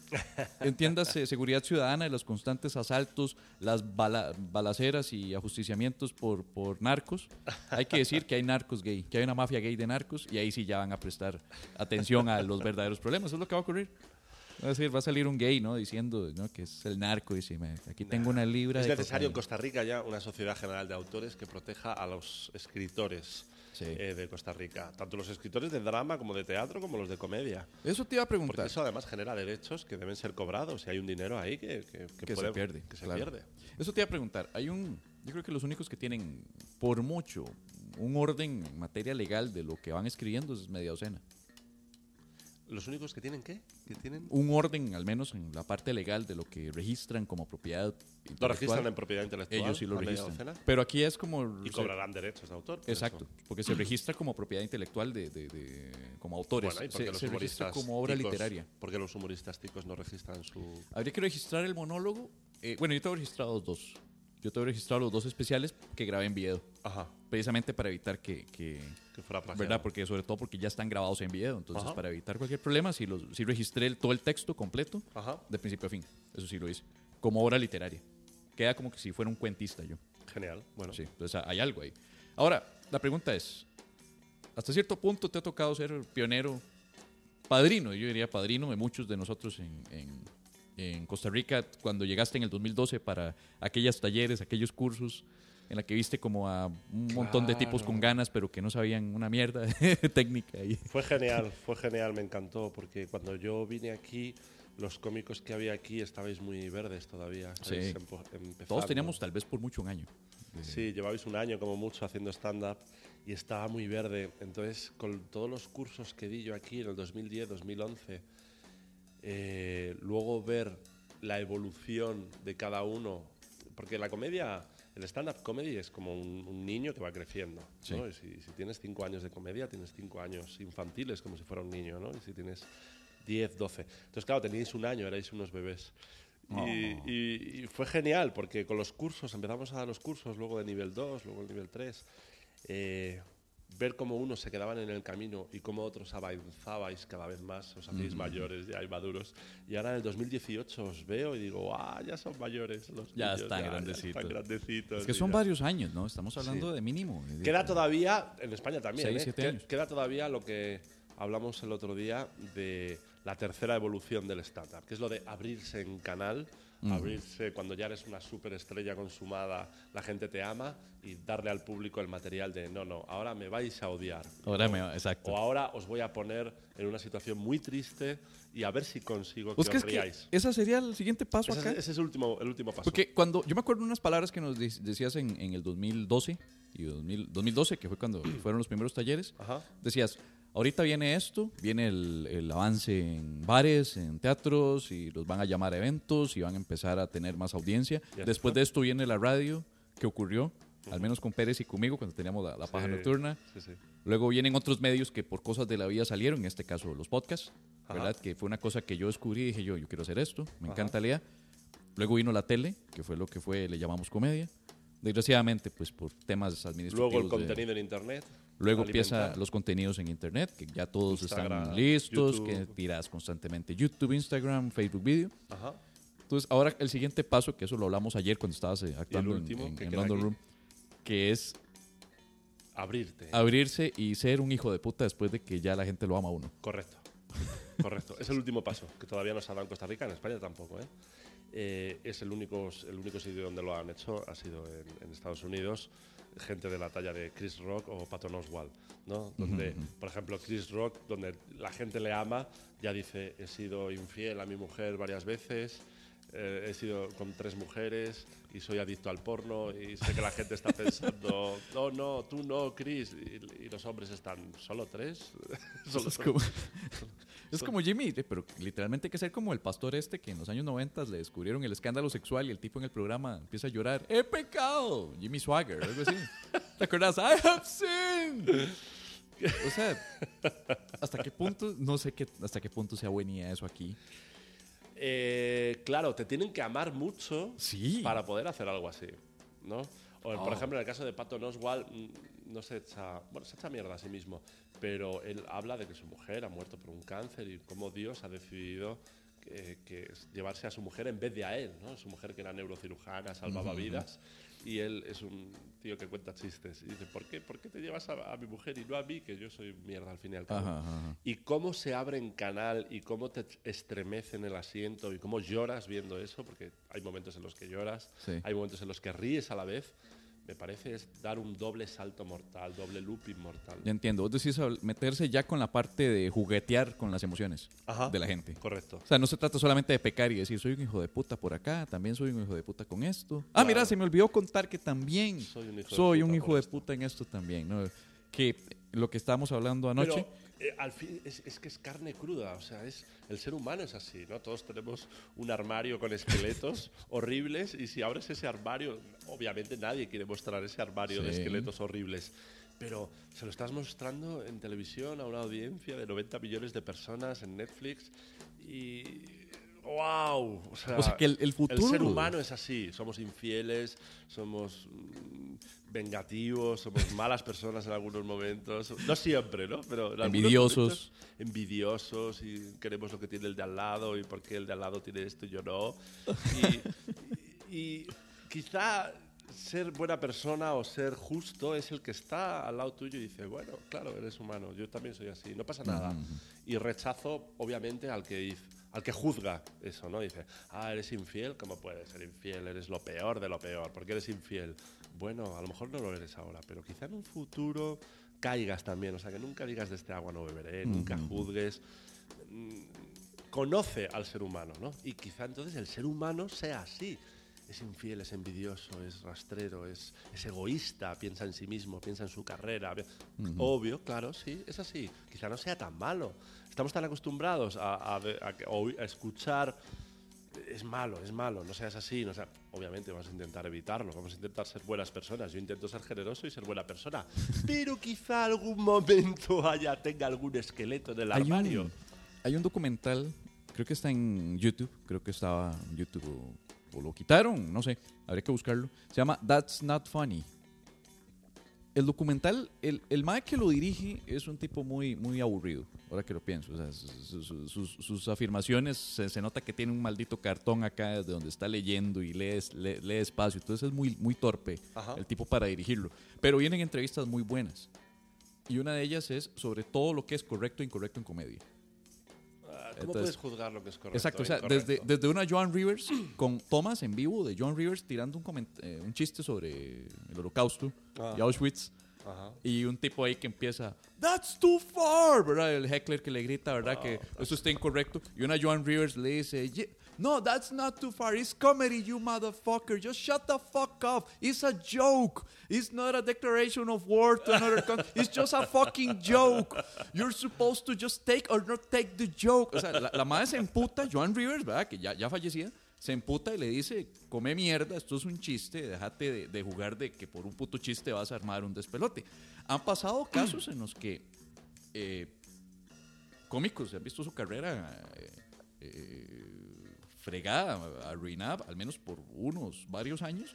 Entiéndase, seguridad ciudadana, los constantes asaltos, las bala- balaceras y ajusticiamientos por, por narcos. Hay que decir que hay narcos gay, que hay una mafia gay de narcos y ahí sí ya van a prestar atención a los verdaderos problemas. Eso es lo que va a ocurrir. Va a, decir, va a salir un gay, ¿no? Diciendo ¿no? que es el narco. Y dice, "Me- aquí tengo una libra Es de necesario en cocaína". Costa Rica ya una sociedad general de autores que proteja a los escritores Sí. eh, de Costa Rica. Tanto los escritores de drama como de teatro como los de comedia. Eso te iba a Porque preguntar. eso además genera derechos que deben ser cobrados. Y hay un dinero ahí que, que, que que puede- se pierde. que se claro. pierde. Eso te iba a preguntar. Hay un, yo creo que los únicos que tienen, por mucho, un orden en materia legal de lo que van escribiendo es media docena. ¿Los únicos que tienen qué? Que tienen... Un orden, al menos en la parte legal, de lo que registran como propiedad Lo registran en propiedad intelectual. Ellos sí lo registran. Pero aquí es como... Y se- cobrarán derechos de autor. por Exacto, eso. porque se registra como propiedad intelectual de, de- de- como autores. Bueno, ¿y se los se registra como obra ticos- literaria. ¿Por qué los humoristas ticos no registran su...? Habría que registrar el monólogo. Eh, bueno, yo tengo registrados dos. Yo tengo registrado los dos especiales que grabé en video. Ajá, Precisamente para evitar que- que que fuera plagiado. ¿Verdad? Porque sobre todo porque ya están grabados en video. Entonces, Ajá. para evitar cualquier problema, sí, los, sí registré el- todo el texto completo, Ajá, de principio a fin. Eso sí lo hice. Como obra literaria. Queda como que si fuera un cuentista yo. genial. Bueno, Sí, entonces hay algo ahí. Ahora, la pregunta es, hasta cierto punto te ha tocado ser pionero, padrino, yo diría padrino de muchos de nosotros en, en- en Costa Rica, cuando llegaste en el 2012 para aquellos talleres, aquellos cursos en la que viste como a un montón de tipos con ganas, pero que no sabían una mierda de técnica. Fue genial, fue genial, me encantó, porque cuando yo vine aquí, los cómicos que había aquí estabais muy verdes todavía. Sí. todos teníamos tal vez por mucho un año. Sí, llevabais un año como mucho haciendo stand-up y estaba muy verde. Entonces, con todos los cursos que di yo aquí en el 2010, 2011, eh, luego ver la evolución de cada uno, porque la comedia, el stand-up comedy es como un, un niño que va creciendo. ¿no? Y Si, si tienes cinco años de comedia, tienes cinco años infantiles como si fuera un niño, ¿no? Y si tienes 10, 12. Entonces, claro, teníais un año, erais unos bebés. Y, y- y fue genial porque con los cursos, empezamos a dar los cursos, luego de nivel 2, luego el nivel 3, eh, ver cómo unos se quedaban en el camino y cómo otros avanzabais cada vez más, os hacéis mayores, ya hay maduros. Y ahora en el 2018 os veo y digo, ah, ya son mayores los Ya niños, están ya grandecitos. están grandecitos". Es que son ya. varios años, ¿no? Estamos hablando de mínimo. de- Queda todavía, en España también, Seis, ¿eh? años. queda todavía lo que hablamos el otro día de la tercera evolución del stand-up, que es lo de abrirse en canal, abrirse cuando ya eres una superestrella consumada, la gente te ama y darle al público el material de no, no, ahora me vais a odiar. Ahora O- me exacto. O ahora os voy a poner en una situación muy triste y a ver si consigo Pues que os es que riáis. ese sería el siguiente paso Ese, acá. es- ese es el último, el último paso. Porque cuando yo me acuerdo unas palabras que nos de- decías en, en el 2012 y 2000 2012, que fue cuando fueron los primeros talleres, Ajá. decías, ahorita viene esto, viene el, el avance en bares, en teatros, y los van a llamar a eventos y van a empezar a tener más audiencia. Ya Después está. de esto viene la radio, que ocurrió, al menos con Pérez y conmigo cuando teníamos la, la paja Sí, nocturna. Sí, sí. Luego vienen otros medios que por cosas de la vida salieron, en este caso los podcasts, Ajá. ¿verdad? Que fue una cosa que yo descubrí y dije yo, yo quiero hacer esto, me Ajá. encanta leer. Luego vino la tele, que fue lo que fue, le llamamos comedia. Desgraciadamente, pues por temas administrativos. Luego el de- contenido en internet. Luego alimentar. empieza los contenidos en internet, que ya todos Instagram, están listos, YouTube. que tiras constantemente YouTube, Instagram, Facebook Video. Ajá. Entonces, ahora el siguiente paso, que eso lo hablamos ayer cuando estabas eh, actuando en- último en, que en London aquí. Room, que es Abrirte. abrirse y ser un hijo de puta después de que ya la gente lo ama a uno. Correcto. correcto. Es el último paso, que todavía no se ha dado en Costa Rica, en España tampoco. ¿eh? Eh, es el único, el único sitio donde lo han hecho, ha sido en, en Estados Unidos. Gente de la talla de Chris Rock o Patton Oswalt, ¿no? Donde, por ejemplo, Chris Rock, donde la gente le ama, ya dice: He sido infiel a mi mujer varias veces, eh, he sido con tres mujeres y soy adicto al porno y sé que la gente está pensando, no, no, tú no, Chris. Y, y los hombres están, ¿solo tres? Solo Es como, es como Jimmy, pero literalmente hay que ser como el pastor este que en los años 90 le descubrieron el escándalo sexual y el tipo en el programa empieza a llorar. ¡He pecado! Jimmy Swagger, algo así. ¿Te acuerdas? I have sinned. O sea, ¿hasta qué punto? No sé qué, hasta qué punto sea buenía eso aquí. Eh, claro, te tienen que amar mucho Sí. para poder hacer algo así, ¿no? O, por Oh. ejemplo, en el caso de Patton Oswalt, mm, no se echa, bueno, se echa mierda a sí mismo, pero él habla de que su mujer ha muerto por un cáncer y cómo Dios ha decidido que, que es llevarse a su mujer en vez de a él, ¿no? Su mujer que era neurocirujana, salvaba vidas, y él es un tío que cuenta chistes. Y dice, ¿por qué, ¿Por qué te llevas a, a mi mujer y no a mí, que yo soy mierda al fin y al cabo? Ajá, ajá, ajá. Y cómo se abre en canal y cómo te estremece en el asiento y cómo lloras viendo eso, porque hay momentos en los que lloras, Sí. hay momentos en los que ríes a la vez, me parece es dar un doble salto mortal, doble looping mortal. Ya entiendo. Vos decís meterse ya con la parte de juguetear con las emociones Ajá. de la gente. Correcto. O sea, no se trata solamente de pecar y decir, soy un hijo de puta por acá, también soy un hijo de puta con esto. Ah, mira, se me olvidó contar que también Soy un hijo de puta un hijo de puta en esto también. ¿no? Que lo que estábamos hablando anoche. Pero eh, al fin es, es que es carne cruda, o sea, es el ser humano es así, ¿no? Todos tenemos un armario con esqueletos horribles y si abres ese armario, obviamente nadie quiere mostrar ese armario de Sí. esqueletos horribles, pero se lo estás mostrando en televisión a una audiencia de 90 millones de personas en Netflix y wow, o sea, O sea, que el- el futuro- ser humano es así, somos infieles, somos mm, vengativos, somos malas personas en algunos momentos, no siempre, ¿no? Pero en Envidiosos. envidiosos y queremos lo que tiene el de al lado y por qué el de al lado tiene esto y yo no. Y, y- y quizá ser buena persona o ser justo es el que está al lado tuyo y dice, bueno, claro, eres humano, yo también soy así, no pasa nada. Y rechazo, obviamente, al que dice, al que juzga eso, ¿no? Dice, ah, eres infiel, ¿cómo puedes ser infiel? Eres lo peor de lo peor, ¿por qué eres infiel? Bueno, a lo mejor no lo eres ahora, pero quizá en un futuro caigas también, o sea, que nunca digas de este agua no beberé, nunca juzgues. Mm, Conoce al ser humano, ¿no? Y quizá entonces el ser humano sea así. Es infiel, es envidioso, es rastrero, es, es egoísta, piensa en sí mismo, piensa en su carrera. Obvio, claro, sí, es así. Quizá no sea tan malo. Estamos tan acostumbrados a, a a a escuchar es malo, es malo, no seas así. No sea, obviamente vamos a intentar evitarlo, vamos a intentar ser buenas personas. Yo intento ser generoso y ser buena persona. Pero quizá algún momento haya, tenga algún esqueleto en el hay, armario. un, hay un documental, creo que está en YouTube, creo que estaba en YouTube o, o lo quitaron, no sé, habría que buscarlo. Se llama That's Not Funny. El documental, el, el mae que lo dirige es un tipo muy, muy aburrido, ahora que lo pienso. O sea, su- su- sus, sus afirmaciones se, se nota que tiene un maldito cartón acá desde donde está leyendo y lee, lee, lee despacio. Entonces es muy, muy torpe Ajá. el tipo para dirigirlo. Pero vienen entrevistas muy buenas. Y una de ellas es sobre todo lo que es correcto e incorrecto en comedia. Ah, ¿Cómo Entonces- puedes juzgar lo que es correcto? Exacto, o e sea, incorrecto? desde, desde una Joan Rivers con tomas en vivo de Joan Rivers tirando un, coment- eh, un chiste sobre el holocausto Ah. y Auschwitz. Ajá. Y un tipo ahí que empieza, That's too far, ¿verdad? El heckler que le grita, ¿verdad? Ah, que eso está incorrecto. Y una Joan Rivers le dice, "Ye- No, that's not too far. It's comedy, you motherfucker. Just shut the fuck up. It's a joke. It's not a declaration of war to another country. It's just a fucking joke. You're supposed to just take or not take the joke. O sea, la, la madre se emputa, Joan Rivers, ¿verdad? Que ya, ya fallecía. Se emputa y le dice, come mierda, esto es un chiste, déjate de, de jugar de que por un puto chiste vas a armar un despelote. Han pasado casos en los que eh, cómicos han visto su carrera eh, eh, fregada, arruinada, al menos por unos varios años,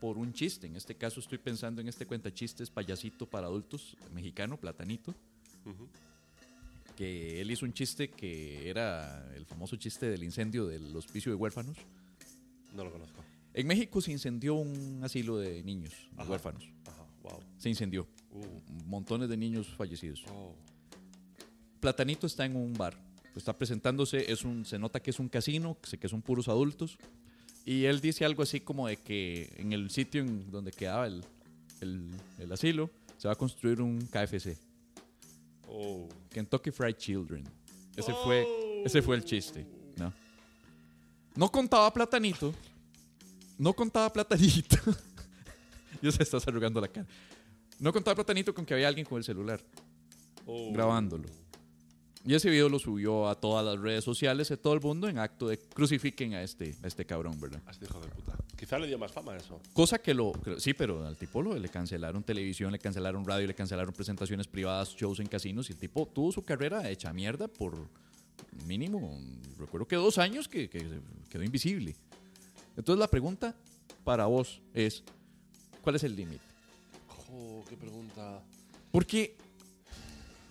por un chiste. En este caso estoy pensando en este cuenta chistes payasito para adultos mexicano, Platanito, que él hizo un chiste que era el famoso chiste del incendio del hospicio de huérfanos. No lo conozco. En México se incendió un asilo de niños, de Ajá. huérfanos. Ajá, wow. Se incendió. Uh, Montones de niños fallecidos. oh. Platanito está en un bar está presentándose, es un, se nota que es un casino, que son puros adultos. Y él dice algo así como de que en el sitio en donde quedaba el, el- el asilo se va a construir un KFC, Oh. Kentucky Fried Children. Ese fue, ese fue el chiste, ¿no? No contaba Platanito. No contaba Platanito. ya se está arrugando la cara. No contaba Platanito con que había alguien con el celular Oh. grabándolo. Y ese video lo subió a todas las redes sociales de todo el mundo en acto de crucifiquen a este, a este cabrón, ¿verdad? A este hijo de puta. Quizá le dio más fama eso. Cosa que lo. que- sí, pero al tipo lo, le cancelaron televisión, le cancelaron radio, le cancelaron presentaciones privadas, shows en casinos. Y el tipo tuvo su carrera hecha mierda por mínimo, recuerdo que dos años que, que se quedó invisible. Entonces la pregunta para vos es: ¿cuál es el límite? Oh, qué pregunta. Porque,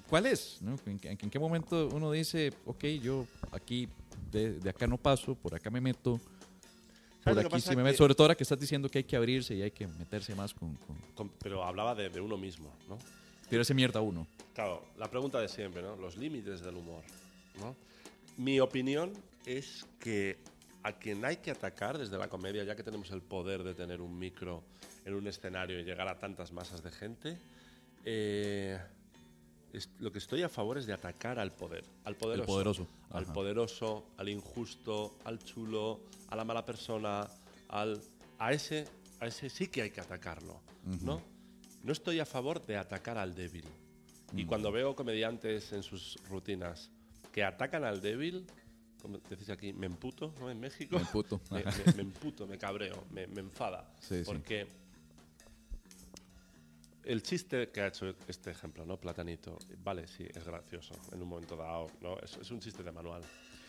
¿cuál es? no? ¿En, qué- en qué momento uno dice, ok, yo aquí, de, de acá no paso, por acá me meto, por aquí sí me meto? Sobre todo ahora que estás diciendo que hay que abrirse y hay que meterse más con, con Con- pero hablaba de, de uno mismo, ¿no? tirarse mierda a uno. Claro, la pregunta de siempre, ¿no? Los límites del humor, ¿no? Mi opinión es que a quien hay que atacar desde la comedia, ya que tenemos el poder de tener un micro en un escenario y llegar a tantas masas de gente, eh, lo que estoy a favor es de atacar al poder, al poderoso, poderoso, al poderoso, al injusto, al chulo, a la mala persona, al a ese, a ese sí que hay que atacarlo, ¿no? No estoy a favor de atacar al débil. Y cuando veo comediantes en sus rutinas que atacan al débil, como decís aquí, me emputo, ¿no? En México. Me emputo, me, ajá. me- me emputo, me cabreo, me, me enfada. Sí, sí. El chiste que ha hecho este ejemplo, ¿no? Platanito, vale, sí, es gracioso en un momento dado, ¿no? Es, es un chiste de manual.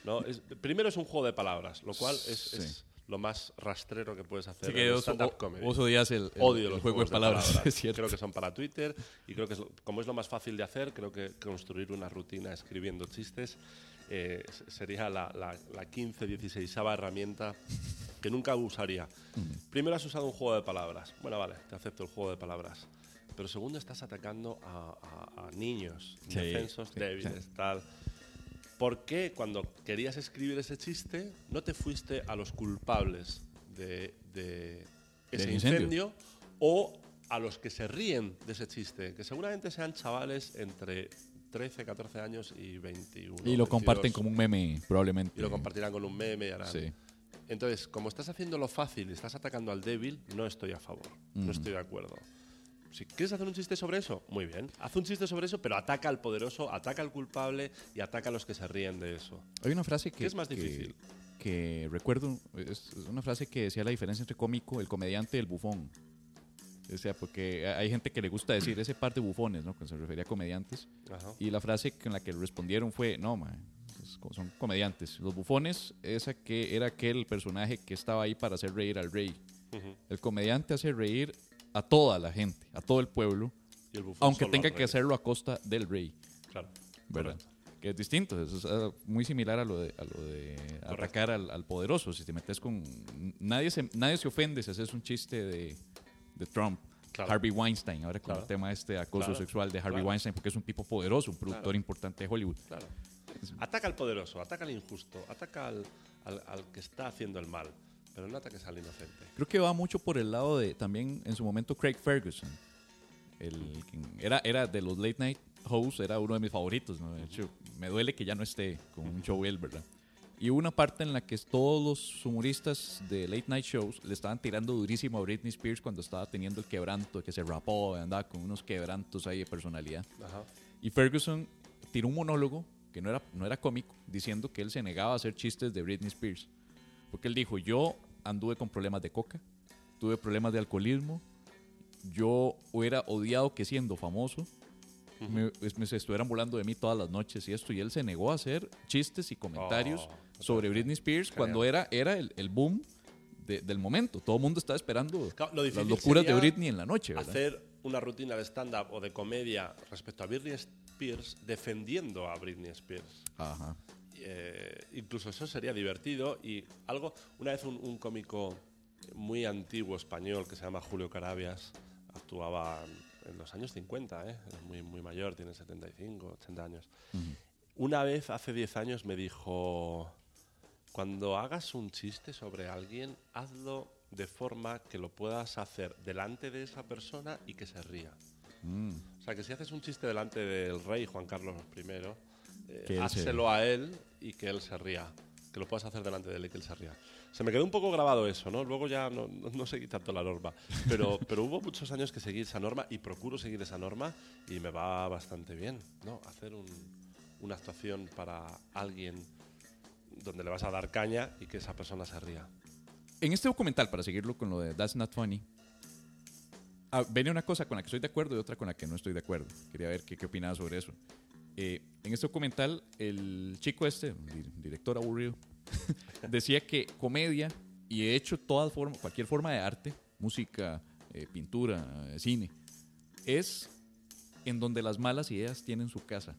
¿no? Es- primero es un juego de palabras, lo cual es, Sí. es lo más rastrero que puedes hacer Así que en stand-up o- comedy. vos odias el, el- Odio el los juego de juegos palabras, es. Creo que son para Twitter y creo que es como es lo más fácil de hacer, creo que construir una rutina escribiendo chistes eh, sería la, la, la 15, 16 herramienta que nunca usaría. Primero has usado un juego de palabras. Bueno, vale, te acepto el juego de palabras. Pero segundo, estás atacando a, a- a niños, Sí, indefensos, sí, débiles, tal. ¿Por qué cuando querías escribir ese chiste no te fuiste a los culpables de, de ese incendio. incendio o a los que se ríen de ese chiste? Que seguramente sean chavales entre 13, 14 años y 21. Y lo comparten 22, como un meme, probablemente. Y lo compartirán con un meme y harán. Sí. Entonces, como estás haciendo lo fácil y estás atacando al débil, no estoy a favor. No estoy de acuerdo. Si quieres hacer un chiste sobre eso, muy bien. Haz un chiste sobre eso, pero ataca al poderoso, ataca al culpable y ataca a los que se ríen de eso. Hay una frase que... ¿Qué es más que- difícil? Que recuerdo, es una frase que decía la diferencia entre cómico, el comediante y el bufón. O sea, porque hay gente que le gusta decir ese par de bufones, ¿no? Cuando se refería a comediantes. Ajá. Y la frase con la que respondieron fue, no, man, son comediantes. Los bufones esa que era aquel personaje que estaba ahí para hacer reír al rey. Ujú. El comediante hace reír a toda la gente, a todo el pueblo, Y el bufón aunque tenga que hacerlo a costa del rey, Claro. ¿verdad? Correcto. Que es distinto, eso es ah, muy similar a lo de, a lo de atacar al, al poderoso. Si te metes con... Nadie se, nadie se ofende si haces un chiste de, de Trump. Claro. Harvey Weinstein, ahora con Claro. el tema este acoso Claro. sexual de Harvey. Weinstein, porque es un tipo poderoso, un productor importante de Hollywood. Claro. Ataca al poderoso, ataca al injusto, ataca al, al- al que está haciendo el mal, pero no ataques al inocente. Creo que va mucho por el lado de también en su momento Craig Ferguson. El, era, era de los late night hosts, era uno de mis favoritos. ¿no? De hecho, me duele que ya no esté con un show él, ¿verdad? Y hubo una parte en la que todos los humoristas de late night shows le estaban tirando durísimo a Britney Spears cuando estaba teniendo el quebranto, que se rapó, andaba con unos quebrantos ahí de personalidad. Ajá. Y Ferguson tiró un monólogo que no era, no era cómico, diciendo que él se negaba a hacer chistes de Britney Spears. Porque él dijo, yo anduve con problemas de coca, tuve problemas de alcoholismo, yo hubiera odiado que siendo famoso me, es- me se estuvieran burlando de mí todas las noches y esto. Y él se negó a hacer chistes y comentarios Oh, sobre Britney Spears Genial. cuando era, era el, el boom de- del momento. Todo el mundo estaba esperando lo las locuras de Britney en la noche, ¿verdad? Hacer una rutina de stand-up o de comedia respecto a Britney Spears defendiendo a Britney Spears. Ajá. Eh, incluso eso sería divertido y algo una vez un, un cómico muy antiguo español que se llama Julio Carabias actuaba en los años 50 ¿eh? es muy, muy mayor tiene 75 80 años Una vez, hace 10 años, me dijo, cuando hagas un chiste sobre alguien, hazlo de forma que lo puedas hacer delante de esa persona y que se ría. O sea, que si haces un chiste delante del rey Juan Carlos I, eh, a él y que él se ría. Que lo puedas hacer delante de él y que él se ría. Se me quedó un poco grabado eso, ¿no? Luego ya no, no- no seguí tanto la norma. Pero, pero hubo muchos años que seguí esa norma y procuro seguir esa norma y me va bastante bien, ¿no? Hacer un- una actuación para alguien donde le vas a dar caña y que esa persona se ría. En este documental, para seguirlo con lo de That's Not Funny, ah, viene una cosa con la que estoy de acuerdo y otra con la que no estoy de acuerdo. Quería ver qué, qué opinaba sobre eso. Eh, en este documental, el chico este, di- director aburrido, decía que comedia y de hecho toda forma, cualquier forma de arte, música, eh, pintura, eh, cine, es en donde las malas ideas tienen su casa.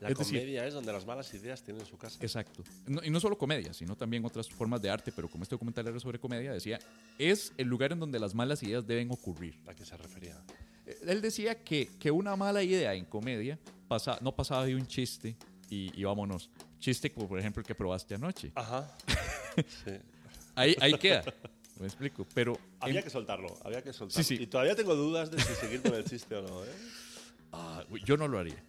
La Es decir- comedia es donde las malas ideas tienen su casa. Exacto. No- y no solo comedia, sino también otras formas de arte, pero como este documental era sobre comedia, decía, es el lugar en donde las malas ideas deben ocurrir. ¿A qué se refería? Eh, Él decía que, que una mala idea en comedia pasa, no pasaba de un chiste y, y vámonos. Chiste como por ejemplo el que probaste anoche. Ajá. sí. Ahí, ahí queda. Me explico. Pero Había en- que soltarlo, había que soltarlo. Sí, sí. Y todavía tengo dudas de si seguir con el chiste o no, ¿eh? ah, yo no lo haría.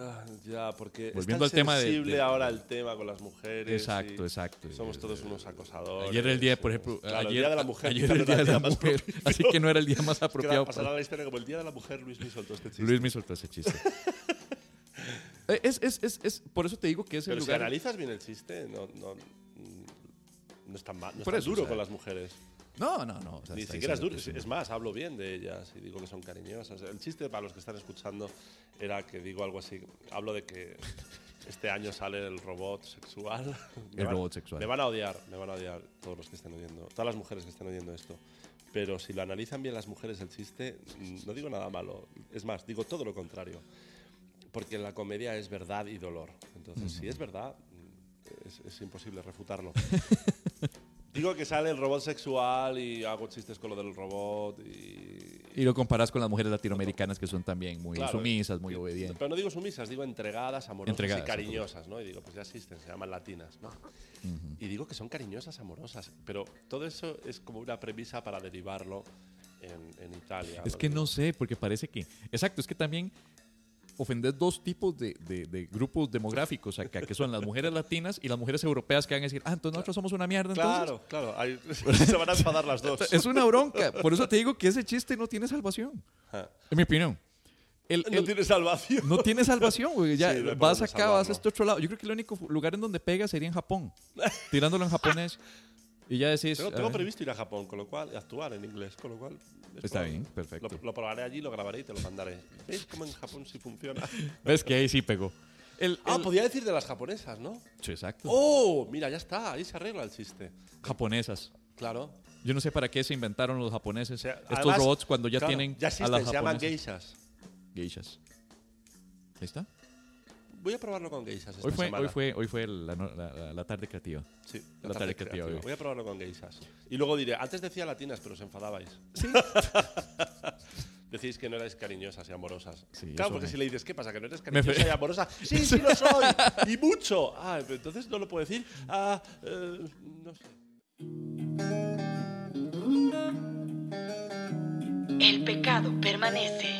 Ah, Ya, porque Volviendo es al tan tema de- ahora el tema con las mujeres. Exacto, exacto. Somos todos unos acosadores. Ayer era el día, por ejemplo, Claro, ayer, el día de la mujer. ayer el día de la así que no era el día más Que apropiado. para- a la historia como el día de la mujer, Luis me soltó este chiste. Luis me soltó ese chiste. Eh, es, es, es, es, por eso te digo que es el Pero si lugar. analizas bien el chiste, no, no, no es tan, ma- no es Por tan eso, duro o sea, con las mujeres. No, no, no. o sea, Ni siquiera es duro. Es más, hablo bien de ellas y digo que son cariñosas. El chiste para los que están escuchando era que digo algo así. Hablo de que este año sale el robot sexual. El van- robot sexual. Me van a odiar, me van a odiar todos los que estén oyendo, todas las mujeres que estén oyendo esto. Pero si lo analizan bien las mujeres el chiste, mm, no digo nada malo. Es más, digo todo lo contrario. Porque la comedia es verdad y dolor. Entonces, si es verdad, mm, es, es imposible refutarlo. Digo que sale el robot sexual y hago chistes con lo del robot y... Y lo comparas con las mujeres latinoamericanas que son también muy Claro, sumisas, muy obedientes. Pero no digo sumisas, digo entregadas, amorosas Entregadas, y cariñosas, ¿no? Y digo, pues ya existen, se llaman latinas, ¿no? Y digo que son cariñosas, amorosas, pero todo eso es como una premisa para derivarlo en, en Italia. Es que porque- no sé, porque parece que. Exacto, es que también ofender dos tipos de, de- de grupos demográficos acá, que son las mujeres latinas y las mujeres europeas que van a decir, ah, entonces nosotros somos una mierda. Entonces, Claro, claro, hay- se van a enfadar las dos. es una bronca. Por eso te digo que ese chiste no tiene salvación. Ajá. En mi opinión. El- No el- tiene salvación. no tiene salvación, güey. Ya Sí, no vas acá, vas a salvarlo. este otro lado. Yo creo que el único lugar en donde pega sería en Japón. Tirándolo en japonés. Y ya decís. Tengo, a tengo ver, previsto ir a Japón, con lo cual, actuar en inglés, con lo cual... es Está bien, perfecto. Lo, lo probaré allí, lo grabaré y te lo mandaré. ¿Veis cómo en Japón sí funciona? Ves que ahí sí pegó. El, ah, el- podía decir de las japonesas, ¿no? Sí, exacto. ¡Oh! Mira, ya está, ahí se arregla el chiste. Japonesas. Claro. Yo no sé para qué se inventaron los japoneses O sea, estos además, robots cuando ya claro, tienen Ya a existen, las se llaman geishas. geishas. Ahí está. Voy a probarlo con geishas esta Hoy fue, semana. hoy fue, hoy fue la, la- la- la tarde creativa. Sí, la tarde creativa hoy. Voy a probarlo con geishas. Y luego diré, antes decía latinas, pero os enfadabais. Decís que no erais cariñosas y amorosas. Sí, claro, porque me- si le dices, ¿qué pasa? ¿Que no eres cariñosa y amorosa? Sí, sí lo soy. y mucho. Ah, pero entonces no lo puedo decir. Ah, eh, no sé. El pecado permanece.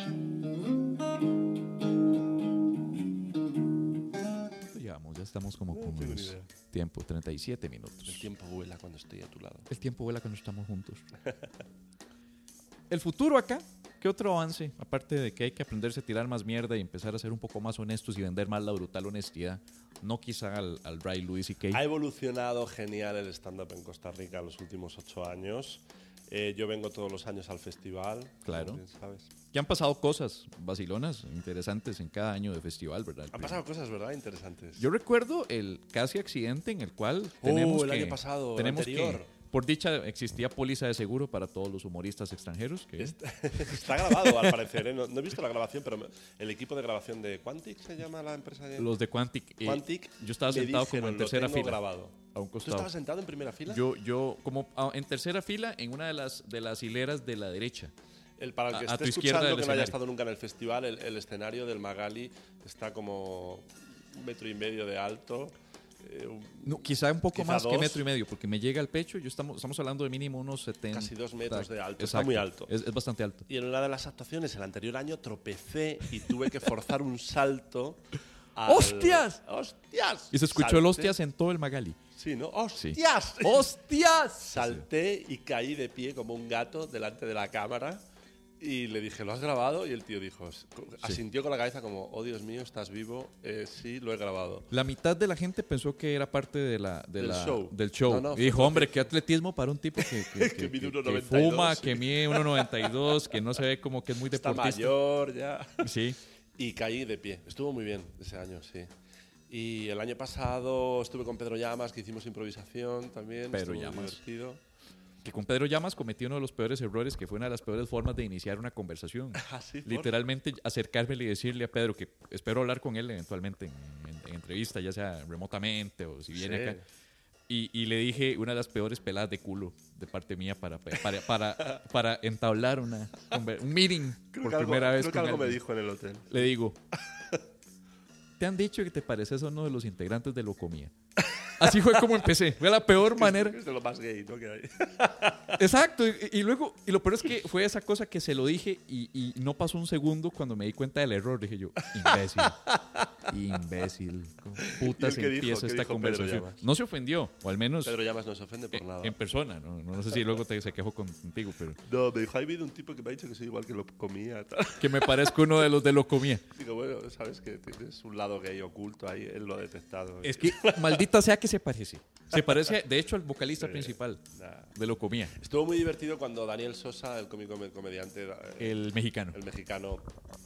Estamos como No con tengo ni unos tiempo, 37 minutos. El tiempo vuela cuando estoy a tu lado. El tiempo vuela cuando estamos juntos. El futuro acá, ¿qué otro avance? Aparte de que hay que aprenderse a tirar más mierda y empezar a ser un poco más honestos y vender más la brutal honestidad. No quizá al, al Ray Louis y Kay. Ha evolucionado genial el stand-up en Costa Rica en los últimos ocho años. Eh, yo vengo todos los años al festival. Claro. bien sabes. Que han pasado cosas vacilonas, interesantes en cada año de festival, ¿verdad? Han pasado cosas, ¿verdad? Interesantes. Yo recuerdo el casi accidente en el cual tenemos Oh, el que, año pasado, el tenemos anterior. que, por dicha, existía póliza de seguro para todos los humoristas extranjeros. Que, Está grabado, al parecer. ¿eh? No, no he visto la grabación, pero el equipo de grabación de Quantic se llama la empresa de los de Quantic. eh, Quantic. yo estaba sentado dijeron, como en "Lo tercera fila. grabado. A un ¿Tú costado. estabas sentado en primera fila? Yo, yo como ah, en tercera fila, en una de las, de las hileras de la derecha. El, para el que A- a esté tu izquierda escuchando que no haya estado nunca en el festival, el, el escenario del Magali está como un metro y medio de alto. eh, un- No, quizá un poco Quizá más que dos. metro y medio, porque me llega al pecho. Yo estamos, estamos hablando de mínimo unos 70. Casi dos metros de alto, está Exacto. muy alto. Es, es bastante alto. Y en una de las actuaciones, el anterior año, tropecé y tuve que forzar un salto. al- ¡Hostias! ¡Hostias! Y se escuchó el Salté- hostias en todo el Magali. Sí, ¿no? Sí. ¡Hostias! ¡Hostias! Salté y caí de pie como un gato delante de la cámara y le dije, ¿lo has grabado? Y el tío dijo, asintió con la cabeza como, oh Dios mío, ¿estás vivo? "Eh, sí, lo he grabado. La mitad de la gente pensó que era parte de la, de Del la- show. del show. No, no, y dijo, hombre, qué atletismo para un tipo que, que, Que que 1,92. fuma, que mide 1,92, que no se ve como que es muy Está deportista. mayor ya. Sí. Y caí de pie. Estuvo muy bien ese año, sí. Y el año pasado estuve con Pedro Llamas, que hicimos improvisación también. Pedro estuvo Llamas. divertido. Que con Pedro Llamas cometió uno de los peores errores, que fue una de las peores formas de iniciar una conversación. Ah, sí, Literalmente acercarme y decirle a Pedro que espero hablar con él eventualmente en, en- en entrevista, ya sea remotamente o si viene Sí. acá. Y, y le dije una de las peores peladas de culo de parte mía para, para, para, para entablar una, un meeting Creo por algo- primera vez creo que con algo me dijo en el hotel. Le digo, te han dicho que te pareces a uno de los integrantes de Locomía. Así fue como empecé. Fue la peor manera. Es de lo más gay. Exacto. Y, y luego, y lo peor es que fue esa cosa que se lo dije y, y no pasó un segundo cuando me di cuenta del error. Dije yo, imbécil. Imbécil. ¿Cómo putas ¿Y él qué dijo? empieza ¿Qué esta conversación? No se ofendió, o al menos Pedro Llamas no se ofende por en, nada. en persona. No, no sé si luego te, se quejó con- contigo, pero No, me dijo, ha habido un tipo que me ha dicho que soy igual que lo comía. tal". que me parezco uno de los de Locomía. Digo, bueno, sabes que tienes un lado gay oculto ahí, él lo ha detectado. Es que maldita sea que se parece. Se parece, de hecho, al vocalista Sí. principal Nah. de Locomía, Estuvo muy divertido cuando Daniel Sosa, el cómico me- comediante, eh, el mexicano. el mexicano,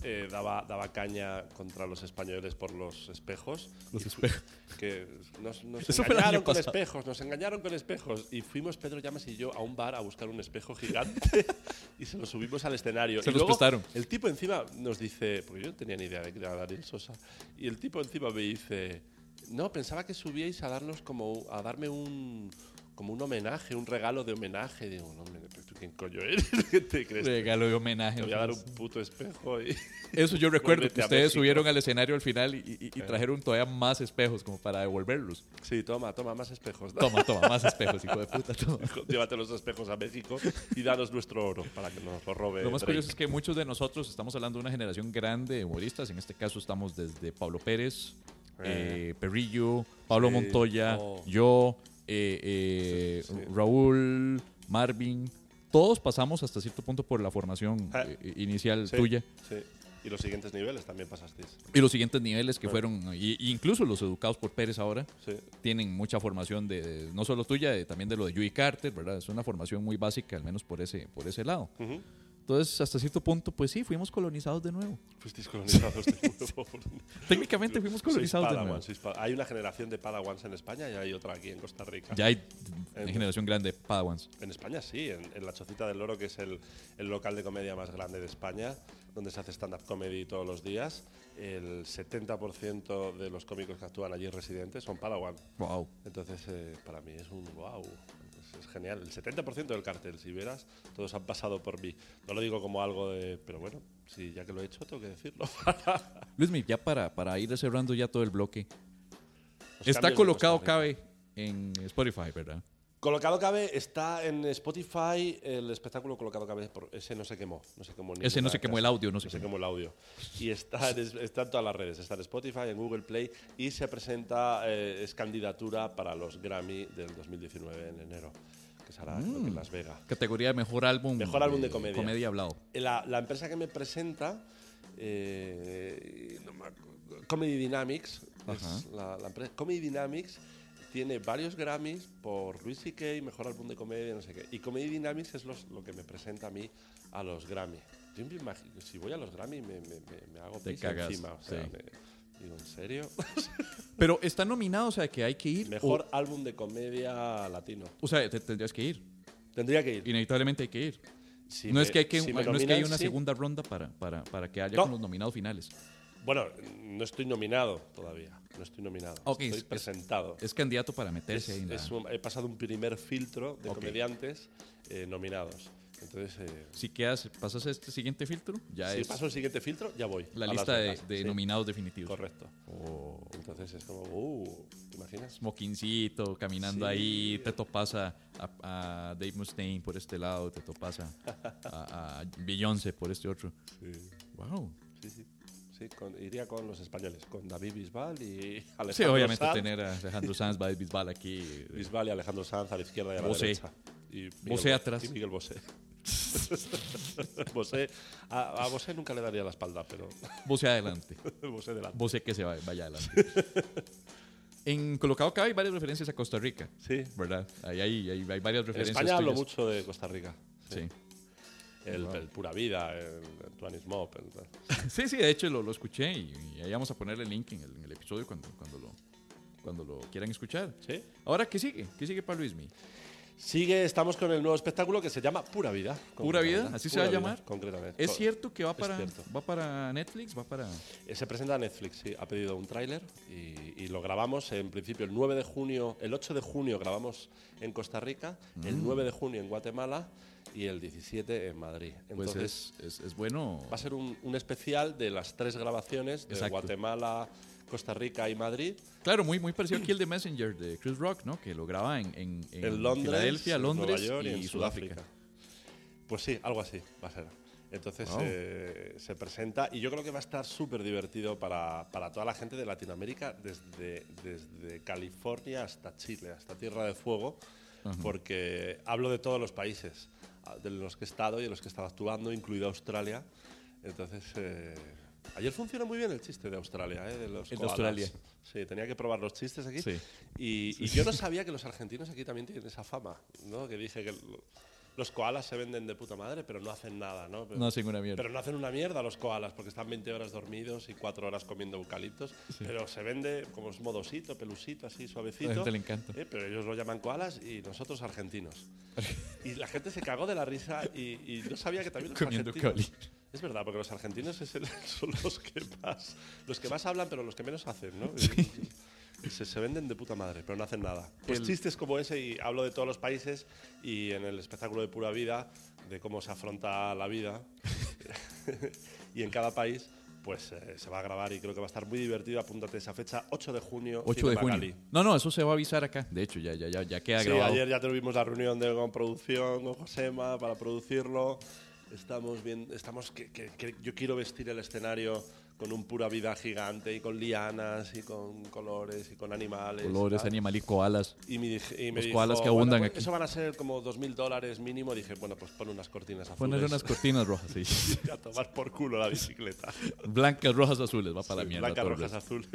eh, daba, daba caña contra los españoles por los espejos. Los espejos. Que nos, nos engañaron con pasado. espejos, nos engañaron con espejos. Y fuimos Pedro Llamas y yo a un bar a buscar un espejo gigante y se lo subimos al escenario. Se y los luego prestaron. El tipo encima nos dice, porque yo no tenía ni idea de que era Daniel Sosa, y el tipo encima me dice, no, pensaba que subíais a darnos como, a darme un, como un homenaje, un regalo de homenaje. Digo, no, ¿tú quién coño eres? ¿Qué te crees? Regalo de homenaje. Te voy a dar un puto espejo y... Eso yo recuerdo, que ustedes subieron al escenario al final y, y- y trajeron todavía más espejos como para devolverlos. Sí, toma, toma más espejos. Toma, toma, más espejos, hijo de puta, toma. Llévate los espejos a México y danos nuestro oro para que nos lo robe Lo más Drake. curioso es que muchos de nosotros estamos hablando de una generación grande de humoristas. En este caso estamos desde Pablo Pérez, eh, Perrillo, Pablo. Montoya, Oh. yo, eh, eh, Sí, sí. Raúl, Marvin. Todos pasamos hasta cierto punto por la formación Ah. eh, inicial Sí, tuya. Sí. Y los siguientes niveles también pasasteis. Y los siguientes niveles que Ah. fueron, y- y incluso los educados por Pérez ahora, Sí. tienen mucha formación de, de- no solo tuya, de- también de lo de Yui Carter, ¿verdad? Es una formación muy básica, al menos por ese, por ese lado. Entonces, hasta cierto punto, pues sí, fuimos colonizados de nuevo. Fuisteis colonizados de nuevo. Técnicamente fuimos colonizados de nuevo. Hay una generación de Padawans en España y hay otra aquí en Costa Rica. Ya hay En- una generación grande de Padawans. En España sí, en, en la Chocita del Loro, que es el, el local de comedia más grande de España, donde se hace stand-up comedy todos los días. El 70% de los cómicos que actúan allí residentes son Padawan. Wow. Entonces, eh, para mí es un wow. Es, genial. El 70% del cartel, si vieras, todos han pasado por mí. No lo digo como algo de. Pero bueno, si ya que lo he hecho, tengo que decirlo. Luismi, ya para, para ir cerrando ya todo el bloque. Los Está colocado. Cabe en Spotify, ¿verdad? Colocado Cabe está en Spotify. El espectáculo Colocado Cabe, por- ese no se quemó. No se quemó Ese no se quemó casa. el audio, no se No se quemó. quemó el audio. Y está en, está en todas las redes. Está en Spotify, en Google Play. Y se presenta, eh, es candidatura para los Grammy del 2019 en enero. Que será en Las Vegas. Categoría de mejor álbum. Mejor álbum de comedia. Comedia hablado. La, la empresa que me presenta, eh, Comedy Dynamics, es Ajá. la, la empresa. Comedy Dynamics tiene varios Grammys por Luis C.K., Mejor Álbum de Comedia, no sé qué. Y Comedy Dynamics es los- lo que me presenta a mí a los Grammy. Yo me imagino, si voy a los Grammy me, me- me- me hago Te pis cagas, encima. O sea, sí. digo, ¿en serio? Pero está nominado, o sea, que hay que ir. Mejor Álbum de Comedia Latino. O, o sea, te tendrías que ir. Tendría que ir. Inevitablemente hay que ir. Si no, me- es que hay que, si no es que hay nominan, una sí. segunda ronda para, para, para que haya No. con los nominados finales. Bueno, no estoy nominado todavía. No estoy nominado. Ok, estoy es- presentado. Es candidato para Es- meterse ahí. en la- es un- he pasado un primer filtro de Ok. comediantes eh, nominados. Entonces, eh, Si quedas, pasas este siguiente filtro, ya si es paso el siguiente filtro, ya voy. la lista de, de Sí, nominados definitivos. Correcto. O Entonces es como, uh, ¿te imaginas? smokincito, caminando Sí. ahí, te topas a, a- a Dave Mustaine por este lado, te topas a, a, a Beyoncé por este otro. Sí, Wow. sí, sí. Sí, con- iría con los españoles, con David Bisbal y Alejandro Sí, obviamente Sanz. tener a Alejandro Sanz, David Bisbal aquí. eh, Bisbal y Alejandro Sanz a la izquierda y a la Bosé. derecha. Y Miguel Bosé Bo- atrás. Y Miguel Bosé. Bosé. A, a Bosé nunca le daría la espalda, pero Bosé adelante. Bosé delante. Bosé que se vaya, vaya adelante. En Colocado acá hay varias referencias a Costa Rica, Sí. ¿verdad? Ahí hay, hay, hay varias En referencias. España hablo tuyas. mucho de Costa Rica. Sí. El, Wow. el Pura Vida, el, el Mob. el- sí, sí, de hecho lo, lo escuché y, y ahí vamos a ponerle el link en el, en el episodio cuando, cuando, lo, cuando lo quieran escuchar. ¿Sí? Ahora, ¿qué sigue? ¿Qué sigue para Luismi? Sigue, estamos con el nuevo espectáculo que se llama Pura Vida. ¿Pura Vida? ¿Así se Pura va a Vida, llamar? Concretamente. ¿Es Co- cierto que va para, va para Netflix? ¿Va para...? Eh, Se presenta a Netflix, sí. Ha pedido un tráiler y, y lo grabamos en principio el 9 de junio, el 8 de junio grabamos en Costa Rica, el Mm. 9 de junio en Guatemala y el 17 en Madrid. Pues Entonces, es, es, es bueno... va a ser un, un especial de las tres grabaciones de Exacto. Guatemala, Costa Rica y Madrid. Claro, muy, muy parecido aquí el de Messenger de Chris Rock, ¿no? Que lo graba en, en, en En Londres, Filadelfia, Londres Nueva York y, y en Sudáfrica. Pues sí, algo así va a ser. Entonces Wow. eh, se presenta y yo creo que va a estar súper divertido para, para toda la gente de Latinoamérica, desde, desde California hasta Chile, hasta Tierra de Fuego, porque hablo de todos los países de los que he estado y de los que he estado actuando, incluido Australia. Entonces, eh, ayer funcionó muy bien el chiste de Australia, ¿eh? de los El de. Australia. Sí, tenía que probar los chistes aquí. Sí. Y, y yo no sabía que los argentinos aquí también tienen esa fama, ¿no? Que dije que los koalas se venden de puta madre, pero no hacen nada, ¿no? Pero, No hacen una mierda. pero no hacen una mierda los koalas, porque están 20 horas dormidos y 4 horas comiendo eucaliptos. Pero se vende como es modosito, pelusito, así, suavecito. A la gente le encanta. ¿eh? Pero ellos lo llaman koalas y nosotros argentinos. y la gente se cagó de la risa y, y yo sabía que también los Comiendo argentinos... Es verdad, porque los argentinos es el- son los que más los que más hablan, pero los que menos hacen, ¿no? Y Se, se venden de puta madre, pero no hacen nada. Pues El- chistes como ese, y hablo de todos los países, y en el espectáculo de pura vida, de cómo se afronta la vida, y en cada país, pues eh, se va a grabar y creo que va a estar muy divertido. Apúntate esa fecha, 8 de junio. 8 de junio. No, no, eso se va a avisar acá. De hecho, ya, ya, ya, ya queda Sí, grabado. ayer ya tuvimos la reunión de, con producción, con Josema, para producirlo. Estamos bien, estamos que, que- que yo quiero vestir el escenario con un pura vida gigante y con lianas y con colores y con animales. Colores, tal. animal y koalas. Y me, dije- y me Los dijo, koalas que "Bueno, abundan pues aquí". Eso van a ser como dos mil dólares mínimo. Dije, bueno, pues pon unas cortinas azules. Poner unas cortinas rojas, sí. y a tomar por culo la bicicleta. Blancas, rojas, azules. Va para la mierda. Blancas, rojas, azules.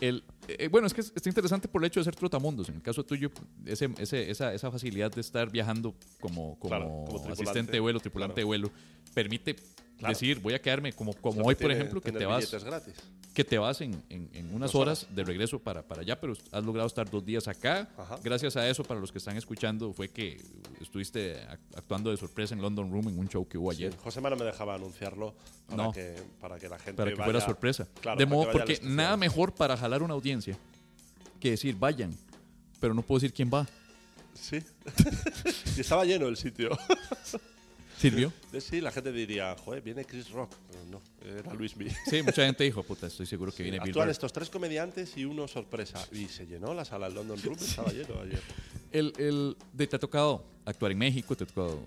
El, eh, bueno, es que es- está interesante por el hecho de ser trotamundos. En el caso tuyo, ese, ese- esa, esa facilidad de estar viajando como, como, Claro, como tripulante. asistente de vuelo, tripulante Claro. de vuelo, permite Claro. decir, voy a quedarme como, como hoy, por ejemplo, que te vas gratis. que te vas en, en- en unas horas, horas. de regreso para, para allá, pero has logrado estar dos días acá. Ajá. Gracias a eso, para los que están escuchando, fue que estuviste ac- actuando de sorpresa en London Room en un show que hubo ayer. Sí, José no me dejaba anunciarlo para, No. que, para que la gente Para que vaya- fuera sorpresa. Claro, de modo, porque nada mejor para jalar una audiencia que decir, vayan, pero no puedo decir quién va. Sí. y estaba lleno el sitio. ¿Sirvió? sí, la gente diría, joder, viene Chris Rock. Pero no, era Luis B. Sí, mucha gente dijo, puta, estoy seguro que viene Bill Burr. estos tres comediantes y uno sorpresa. Y se llenó la sala del London Room, estaba lleno ayer. El, el, de- te ha tocado actuar en México, te ha tocado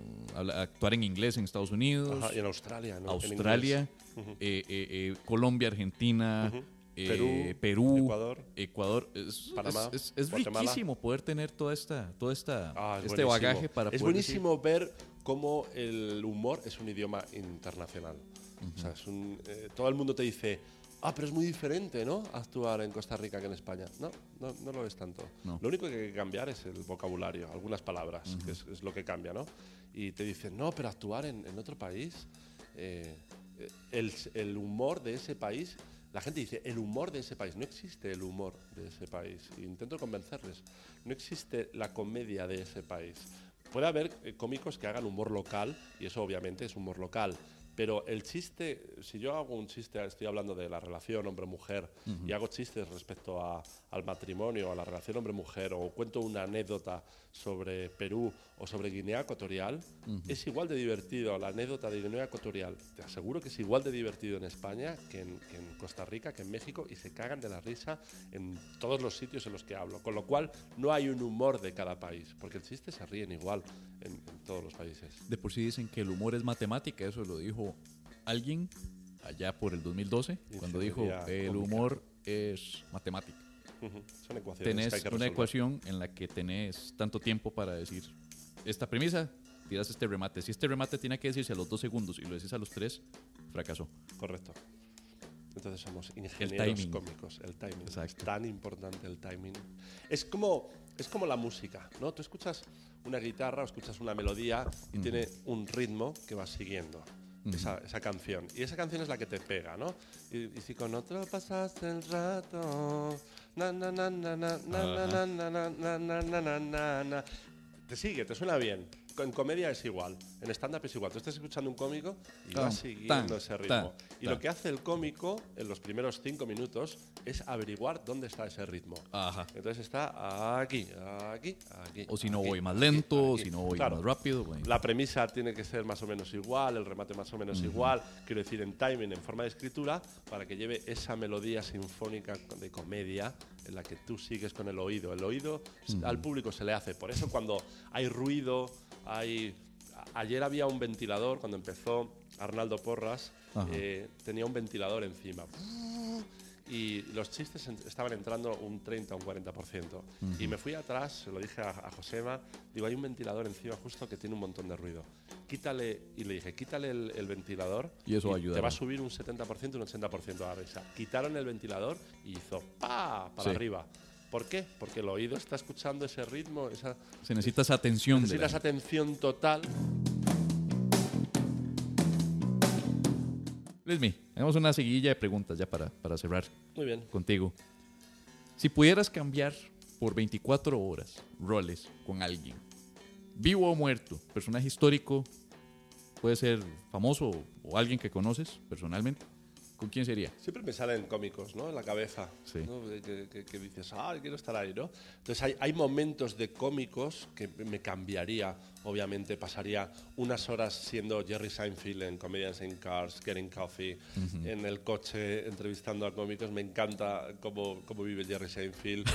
actuar en inglés en Estados Unidos, Ajá, y en Australia, ¿no? Australia, inglés. eh, eh, eh, Colombia, Argentina, Ujú. eh, Perú, Perú, Ecuador. Ecuador. Es, Panamá, es, es- es riquísimo poder tener toda esta, toda esta, Ah, es este buenísimo. bagaje para Es poder buenísimo ver cómo el humor es un idioma internacional. O sea, es un, eh, todo el mundo te dice, ah, pero es muy diferente, ¿no? Actuar en Costa Rica que en España. No, no, no lo es tanto. No. Lo único que hay que cambiar es el vocabulario, algunas palabras, que es, es lo que cambia, ¿no? Y te dicen, no, pero actuar en, en otro país, eh, el, el humor de ese país la gente dice, el humor de ese país. No existe el humor de ese país. Intento convencerles. No existe la comedia de ese país. Puede haber eh, cómicos que hagan humor local, y eso obviamente es humor local. Pero el chiste si yo hago un chiste, estoy hablando de la relación hombre-mujer y hago chistes respecto a- al matrimonio, a la relación hombre-mujer, o cuento una anécdota sobre Perú o sobre Guinea Ecuatorial, es igual de divertido la anécdota de Guinea Ecuatorial. Te aseguro que es igual de divertido en España que en, que en Costa Rica, que en México, y se cagan de la risa en todos los sitios en los que hablo. Con lo cual, no hay un humor de cada país, porque el chiste se ríen igual en, en todos los países. De por sí dicen que el humor es matemática, eso lo dijo alguien allá por el 2012, cuando dijo el cómica". humor es matemática. Ujú, Son ecuaciones que Tenés hay que una ecuación en la que tenés tanto tiempo para decir esta premisa, tiras este remate. Si este remate tiene que decirse a los dos segundos y lo decís a los tres, fracasó. Correcto. Entonces somos ingenieros timing. cómicos. El timing. Exacto. Es tan importante el timing. Es como, es como la música, ¿no? Tú escuchas una guitarra o escuchas una melodía y tiene un ritmo que vas siguiendo. Esa, esa canción. Y esa canción es la que te pega, ¿no? Y, y si con otro pasaste el rato. Na, na, na, na, na, na, na, na, na, na, na, na, na, na, na, na. Te sigue, te suena bien. En comedia es igual, en stand-up es igual. Tú estás escuchando un cómico y vas siguiendo tan, ese ritmo. tan, y tan. lo que hace el cómico en los primeros cinco minutos es averiguar dónde está ese ritmo. Ajá. Entonces está aquí, aquí, aquí. O si no aquí, voy más aquí, lento, o aquí. si no voy Claro. más rápido. bueno. La premisa tiene que ser más o menos igual, el remate más o menos igual, quiero decir, en timing, en forma de escritura, para que lleve esa melodía sinfónica de comedia en la que tú sigues con el oído. El oído s- al público se le hace. Por eso cuando hay ruido, hay... Ayer había un ventilador, cuando empezó Arnaldo Porras, eh, tenía un ventilador encima. Y los chistes estaban entrando un 30 o un 40%. Y me fui atrás, se lo dije a, a Josema, digo, hay un ventilador encima justo que tiene un montón de ruido. Quítale, y le dije, quítale el, el ventilador Y eso te ayudará. va a subir un 70%, un 80% a la risa. Quitaron el ventilador y hizo pa para Sí. arriba. ¿Por qué? Porque el oído está escuchando ese ritmo, esa, Se necesita esa atención. de la necesitas atención total. Luismi, hagamos una seguidilla de preguntas ya para, para cerrar Muy bien. contigo. Si pudieras cambiar por 24 horas roles con alguien, vivo o muerto, personaje histórico, puede ser famoso o alguien que conoces personalmente, ¿con quién sería? Siempre me salen cómicos, ¿no? En la cabeza. Sí. ¿no? Que, que- que dices, ah, quiero estar ahí, ¿no? Entonces hay, hay momentos de cómicos que me cambiaría. Obviamente pasaría unas horas siendo Jerry Seinfeld en Comedians in Cars, Getting Coffee, en el coche entrevistando a cómicos. Me encanta cómo, cómo vive Jerry Seinfeld.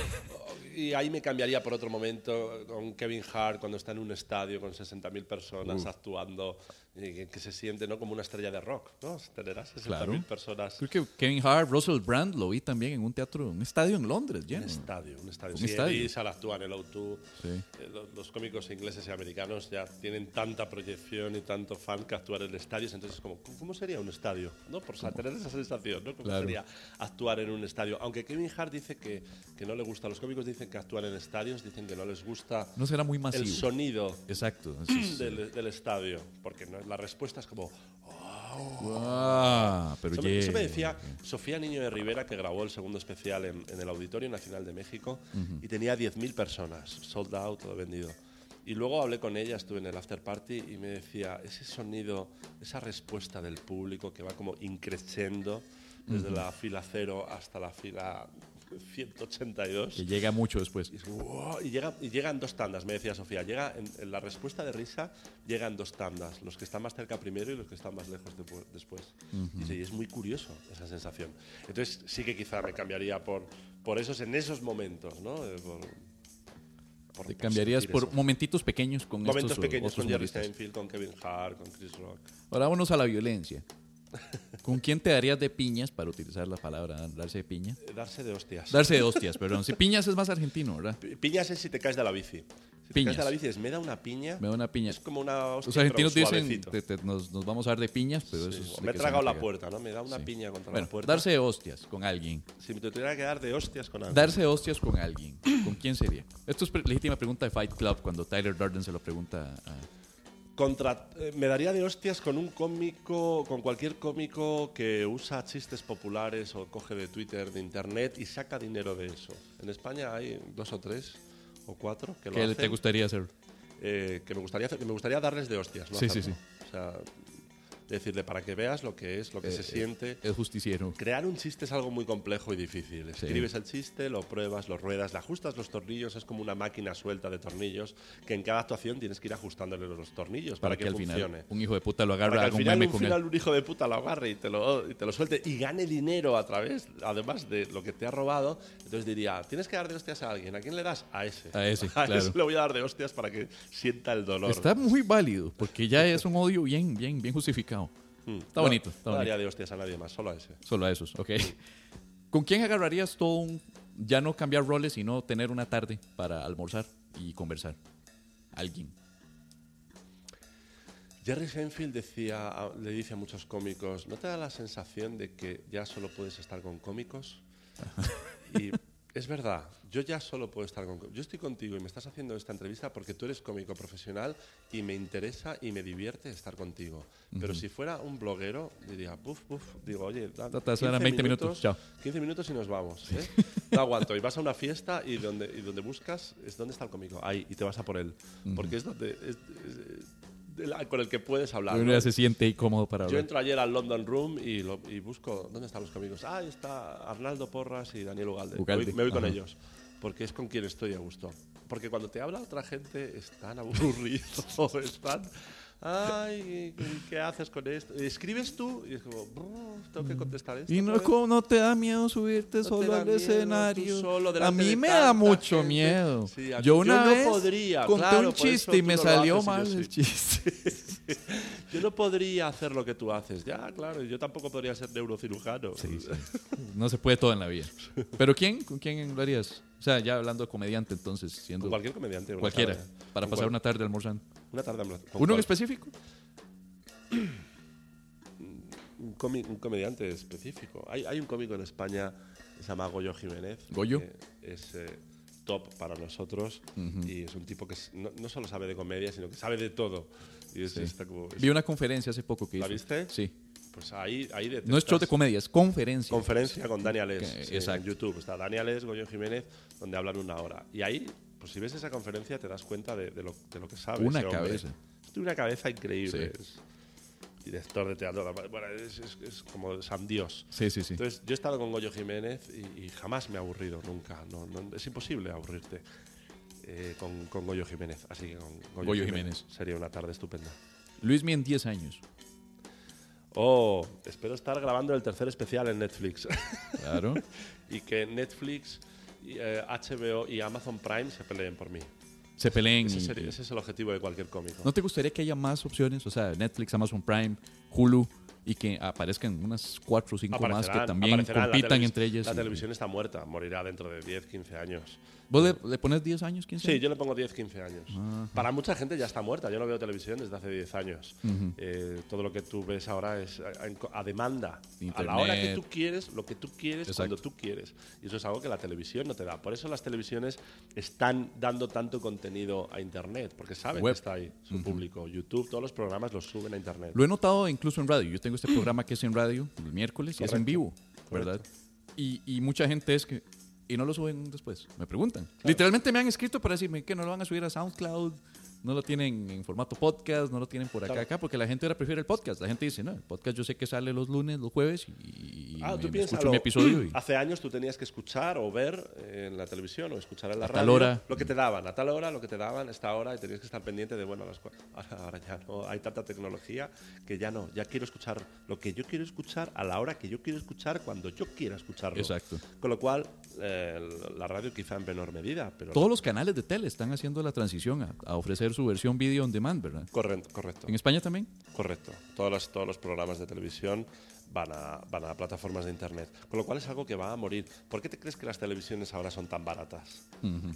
y ahí me cambiaría por otro momento con Kevin Hart cuando está en un estadio con 60.000 personas actuando y que, se siente ¿no? como una estrella de rock, ¿no? Tener a 60.000 Claro. personas. Creo que Kevin Hart, Russell Brand lo vi también en un teatro, un estadio en Londres, lleno. Un estadio, un estadio. Un sí, estadio. Actúa en el O2. Sí. Eh, lo- los, cómicos ingleses y americanos ya tienen tanta proyección y tanto fan que actuar en estadios. Entonces, es como, ¿cómo sería un estadio? ¿No? Por tener esa sensación, ¿no? ¿Cómo Claro. sería actuar en un estadio? Aunque Kevin Hart dice que, que no le gusta. Los cómicos dicen que actúan en estadios, dicen que no les gusta No será muy el masivo. sonido Exacto. es- del, del estadio. Porque no- la respuesta es como, Ah, pero Eso me, eso me yeah. decía Sofía Niño de Rivera, que grabó el segundo especial en, en el Auditorio Nacional de México y tenía 10.000 personas, sold out, todo vendido. Y luego hablé con ella, estuve en el after party y me decía, ese sonido, esa respuesta del público que va como increciendo desde la fila cero hasta la fila 182. Que llega mucho después. Y, "Wow", y llega, y llega en dos tandas, me decía Sofía. Llega en, en la respuesta de risa llega en dos tandas. Los que están más cerca primero y los que están más lejos depu- después. Y dice, y es muy curioso esa sensación. Entonces sí que quizá me cambiaría por, por esos en esos momentos, ¿no? Eh, por- por- Te cambiarías por eso. momentitos pequeños con momentos estos pequeños otros con Jerry. Seinfeld, con Kevin Hart, con Chris Rock. Ahora vámonos a la violencia. ¿Con quién te darías de piñas, para utilizar la palabra darse de piña? Eh, Darse de hostias. Darse de hostias, perdón. Si piñas es más argentino, ¿verdad? Pi- Piñas es si te caes de la bici. Si Piñas. la bici me da una piña. Me da una piña. Es como una hostia, Los argentinos dicen, suavecito. te- te- nos, nos vamos a dar de piñas, pero Sí, eso es me he tragado la puerta, ¿no? Me da una Sí. piña contra Bueno, la puerta. darse de hostias con alguien. Si me tuviera que dar de hostias con alguien. Darse de hostias con alguien. ¿Con quién sería? Esto es legítima pregunta de Fight Club cuando Tyler Durden se lo pregunta a... Contra, eh, me daría de hostias con un cómico, con cualquier cómico que usa chistes populares o coge de Twitter, de internet y saca dinero de eso. En España hay dos o tres o cuatro que lo ¿Qué hacen. te gustaría hacer? eh, que me gustaría hacer- que me gustaría darles de hostias. ¿no? Sí, sí, hacerlo. O sea, decirle para que veas lo que es, lo que Eh, se siente. Es justiciero. Crear un chiste es algo muy complejo y difícil. Escribes el chiste, lo pruebas, lo ruedas, le ajustas los tornillos, es como una máquina suelta de tornillos que en cada actuación tienes que ir ajustándole los tornillos para, Para que al funcione. final un hijo de puta lo Para que al final, un, con final él. un hijo de puta lo agarre y te lo, y te lo suelte y gane dinero a través, además de lo que te ha robado. Entonces diría, tienes que dar de hostias a alguien. ¿A quién le das? A ese. A ese, A claro. ese le voy a dar de hostias para que sienta el dolor. Está muy válido, porque ya es un odio bien, bien, bien justificado. Mm. Está No, bonito, está no bonito. daría de hostias a nadie más, solo a ese. Solo a esos, ok. ¿Con quién agarrarías todo un... Ya no cambiar roles, sino tener una tarde para almorzar y conversar? Alguien. Jerry Seinfeld decía, le dice a muchos cómicos, ¿no te da la sensación de que ya solo puedes estar con cómicos? y es verdad, yo ya solo puedo estar con... Yo estoy contigo y me estás haciendo esta entrevista porque tú eres cómico profesional y me interesa y me divierte estar contigo. Pero si fuera un bloguero, diría, puf, puf, digo, oye, da Ta, ta, suena 20 minutos, chao. 15 minutos y nos vamos. ¿eh? No aguanto. Y vas a una fiesta y donde, y donde buscas es dónde está el cómico. Ahí, y te vas a por él. Porque es donde... es- es- la- con el que puedes hablar. Uno ¿no? se siente ahí cómodo para Yo hablar. entro ayer al London Room y, lo- y busco dónde están los cómicos. Ah, ahí está Arnaldo Porras y Daniel Ugalde. Me Ugalde, voy, me voy con ellos. Porque es con quien estoy a gusto. Porque cuando te habla otra gente están aburridos. están. Ay, ¿qué haces con esto? Escribes tú y es como, "Brr, tengo que contestar esto. Y no, vez". ¿cómo no te da miedo subirte No solo al miedo, escenario? solo a mí me da mucho gente. miedo. Sí, yo yo una no vez podría, conté claro, un chiste y me salió mal sí. el chiste. Yo no podría hacer lo que tú haces. Ya, claro, yo tampoco podría ser neurocirujano. no se puede todo en la vida. ¿Pero quién? ¿Con quién lo harías? O sea, ya hablando de comediante, entonces, siendo Con cualquier comediante. cualquiera, tarde. para pasar cual- una tarde almorzando. Una tarde. con ¿Uno en cual- específico? un, comi- un comediante específico. Hay, hay un cómico en España que se llama Goyo Jiménez. ¿Goyo? que es eh, top para nosotros y es un tipo que no, no solo sabe de comedia, sino que sabe de todo. Y Sí. está como- es- Vi una conferencia hace poco que ¿La hizo. viste? Sí. pues ahí, ahí No es detectas- show de comedia, es conferencia. Conferencia con Daniel Es. Sí. En YouTube está Daniel Es, Goyo Jiménez, donde hablan una hora. Y ahí, pues si ves esa conferencia, te das cuenta de, de lo, de lo que sabe. Una ese cabeza. Tiene una cabeza increíble. Sí. Es director de teatro. Bueno, es, es- es como San Dios. Sí, sí, sí. Entonces, yo he estado con Goyo Jiménez y, y jamás me he aburrido, nunca. No, no- es imposible aburrirte eh, con, con Goyo Jiménez. Así que con Goyo, Goyo Jiménez, Jiménez. sería una tarde estupenda. Luismi en 10 años. Oh, espero estar grabando el tercer especial en Netflix. Claro. y que Netflix, eh, HBO y Amazon Prime se peleen por mí. Se peleen. Ese, sería- ese es el objetivo de cualquier cómico. ¿No te gustaría que haya más opciones? O sea, Netflix, Amazon Prime, Hulu, y que aparezcan unas 4 o 5 más que también compitan entre ellas. La televisión está muerta, morirá dentro de 10, 15 años. ¿Vos le, le pones 10 años, 15 Sí, años? yo le pongo 10, 15 años. Para mucha gente ya está muerta. Yo no veo televisión desde hace 10 años. Eh, todo lo que tú ves ahora es a, a- demanda. A la hora que Internet. tú quieres, lo que tú quieres, Exacto. cuando tú quieres. Y eso es algo que la televisión no te da. Por eso las televisiones están dando tanto contenido a Internet, porque saben Web. que está ahí su público. YouTube, todos los programas los suben a Internet. Lo he notado incluso en radio. Yo tengo este programa que es en radio el miércoles y es en Correcto. vivo, ¿verdad? Y, y mucha gente es que... Y no lo suben después. Me preguntan. Literalmente me han escrito para decirme que no lo van a subir a SoundCloud, no lo tienen en formato podcast, no lo tienen por acá, Claro. acá, porque la gente ahora prefiere el podcast. La gente dice, no, el podcast yo sé que sale los lunes, los jueves y, y Ah, me- tú me piensas. escucho mi episodio. y- Hace años tú tenías que escuchar o ver eh, en la televisión o escuchar en la A radio tal hora. lo que te daban, a tal hora, lo que te daban, esta hora, y tenías que estar pendiente de, bueno, las ahora, ahora ya no, hay tanta tecnología que ya no, ya quiero escuchar lo que yo quiero escuchar a la hora que yo quiero escuchar cuando yo quiera escucharlo. Exacto. Con lo cual, eh, la radio quizá en menor medida, pero... Todos los canales de tele están haciendo la transición a, a ofrecer su versión video on demand, ¿verdad? Correcto, correcto. En España también. Correcto. Todos los, todos los programas de televisión van a, van a plataformas de Internet. Con lo cual es algo que va a morir. ¿Por qué te crees que las televisiones ahora son tan baratas?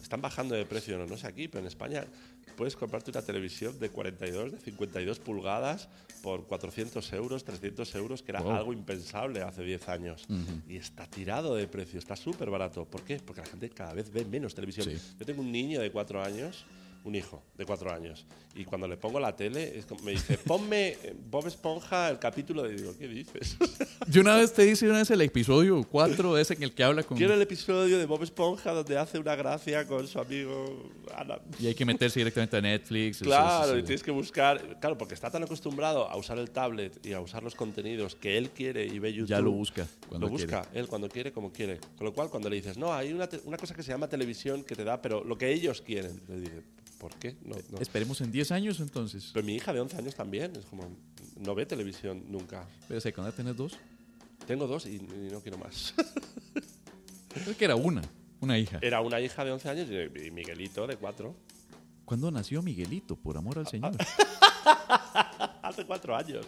Están bajando de precio, no, no sé aquí, pero en España puedes comprarte una televisión de 42, de 52 pulgadas por 400 euros, 300 euros, que era Wow. algo impensable hace 10 años. Y está tirado de precio, está súper barato. ¿Por qué? Porque la gente cada vez ve menos televisión. Sí. Yo tengo un niño de 4 años un hijo de cuatro años. Y cuando le pongo la tele, es como- me dice, ponme Bob Esponja el capítulo de... Digo, ¿qué dices? Yo una vez te hice una vez el episodio 4, ese en el que habla con... Quiero el episodio de Bob Esponja donde hace una gracia con su amigo Ana. Y hay que meterse directamente a Netflix. eso- Claro, eso- y tienes que buscar... Claro, porque está tan acostumbrado a usar el tablet y a usar los contenidos que él quiere y ve YouTube. Ya lo busca cuando lo busca él cuando quiere, como quiere. Con lo cual, cuando le dices, no, hay una, una cosa que se llama televisión que te da, pero lo que ellos quieren. Le dice, ¿por qué? No, no. Esperemos en 10 años entonces. Pero mi hija de 11 años también, es como, no ve televisión nunca. Pero sé, cuando tenés dos. Tengo dos y, y no quiero más. Creo que era una, una hija. Era una hija de 11 años y y Miguelito de 4. ¿Cuándo nació Miguelito? Por amor al Señor. Hace 4 años.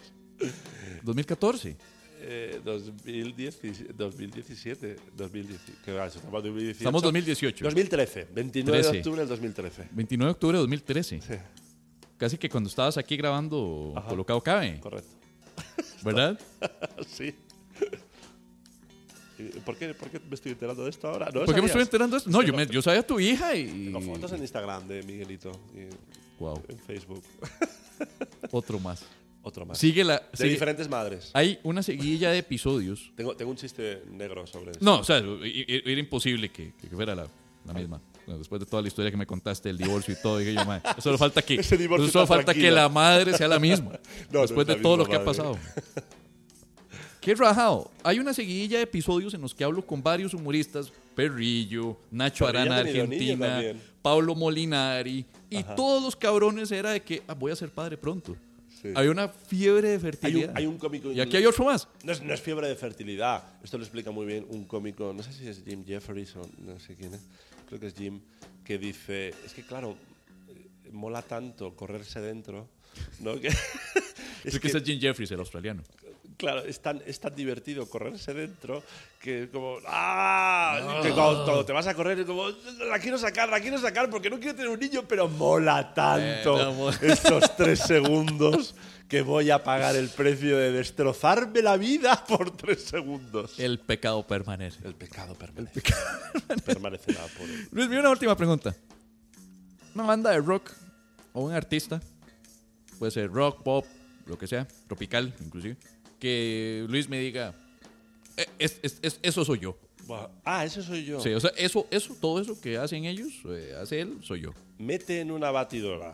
2014. Eh, 2017, 2017, 2017. ¿Qué va? Estamos en 2018. Estamos 2018. 2013, 29 13. de octubre del 2013. 29 de octubre de 2013. Sí, Casi que cuando estabas aquí grabando Ajá. Colocado Cabe, correcto. ¿verdad? sí. ¿Y ¿Por qué, ¿Por qué me estoy enterando de esto ahora? ¿No ¿Por qué me estoy enterando de esto? No, yo, me- yo sabía tu hija y... Tengo fotos en Instagram de Miguelito y Wow, en Facebook. otro más. Otro más. Sigue la... de sigue- diferentes madres. Hay una seguilla de episodios. Tengo, tengo un chiste negro sobre eso. No, o sea, era imposible que, que fuera la, la misma. Bueno, después de toda la historia que me contaste, el divorcio y todo, dije yo, "Mae, solo falta que, solo falta que tranquilo". la madre sea la misma. no después de todo lo que ha madre. pasado. Qué rajado. Hay una seguidilla de episodios en los que hablo con varios humoristas, Perrillo, Nacho Arana Argentina. Pablo Molinari, y todos los cabrones era de que ah, voy a ser padre pronto. Sí. Hay una fiebre de Hay fertilidad. un, hay un cómico. y aquí hay otro más. No es, no es fiebre de fertilidad. Esto lo explica muy bien un cómico, no sé si es Jim Jeffries o no sé quién es, creo que es Jim, que dice, es que claro, eh, mola tanto correrse dentro, ¿no? Que, Es es que, es Jim Jeffries, el australiano. Claro, es tan, es tan divertido correrse dentro que como, ¡ah! Que cuando, cuando te vas a correr es como, la quiero sacar, la quiero sacar porque no quiero tener un niño, pero mola tanto Eh, no, estos tres segundos que voy a pagar el precio de destrozarme la vida por tres segundos. El pecado permanece. El pecado permanece. Permanecerá por Luis, mira una última pregunta. Una banda de rock o un artista, puede ser rock, pop, lo que sea, tropical inclusive, que Luis me diga, "Eh, es- es- es- eso soy yo. Ah, eso soy yo. Sí, o sea, eso, eso, todo eso que hacen ellos, eh, hace él, soy yo. Mete en una batidora.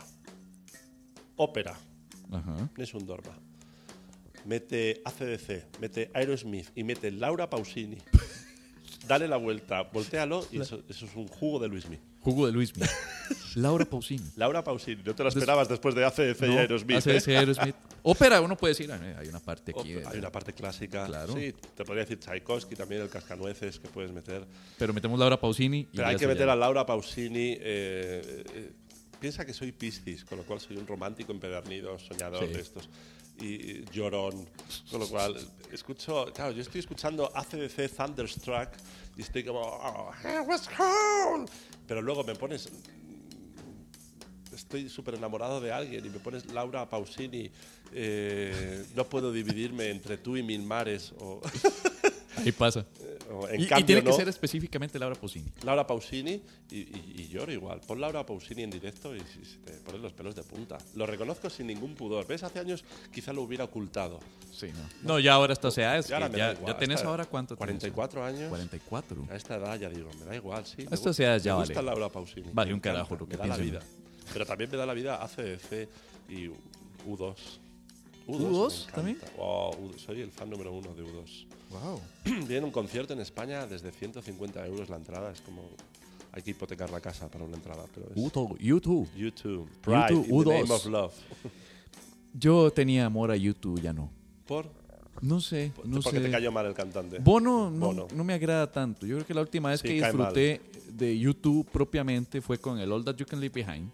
Ópera. Ajá. Es un dorma. Mete ACDC, mete Aerosmith y mete Laura Pausini. Dale la vuelta, voltealo y eso, eso es un jugo de Luismi. Jugo de Luis. Laura Pausini. Laura Pausini, no te lo esperabas después de ACDC y Aerosmith. hace ¿eh? ese Aerosmith. Ópera, uno puede decir, "Ah, hay una parte aquí. Hay una parte clásica. Claro. Sí, te podría decir Tchaikovsky también, el cascanueces que puedes meter. Pero metemos Laura Pausini. y Pero hay que meter a Laura Pausini. eh, eh, piensa que soy Piscis, con lo cual soy un romántico empedernido, soñador Sí. de estos. Y y llorón. Con lo cual, escucho. Claro, yo estoy escuchando ACDC Thunderstruck y estoy como. "Oh, I was cold". Pero luego me pones. Estoy súper enamorado de alguien y me pones Laura Pausini. eh, no puedo dividirme entre tú y mil mares. O, Ahí pasa. o en Y, y cambio, tiene que no. ser específicamente Laura Pausini. Laura Pausini y, y- y lloro igual. Pon Laura Pausini en directo y, si- te ponen los pelos de punta. Lo reconozco sin ningún pudor. ¿Ves? Hace años quizá lo hubiera ocultado. Sí, no. No, ya ahora estas edades. Y ahora que ya, ya tenés Esta- ahora cuánto. tenés? 44 años. 44. A esta edad ya digo, me da igual, sí. gu- edades ya me gusta vale. Laura Pausini. Vale un encanta, carajo lo que me da la vida. Pero también me da la vida ACDC y U2. ¿U2 me encanta. también? Wow, soy el fan número uno de U2. Wow. Viene un concierto en España desde 150 euros la entrada. Es como. Hay que hipotecar la casa para una entrada. Pero es YouTube. YouTube. YouTube. Pride YouTube, in the U2. name of love. Yo tenía amor a YouTube, ya no. ¿Por? No sé, no Porque sé. te cayó mal el cantante. Bono no, Bono. no me agrada tanto. Yo creo que la última vez Sí, que disfruté de YouTube propiamente fue con el All That You Can Leave Behind,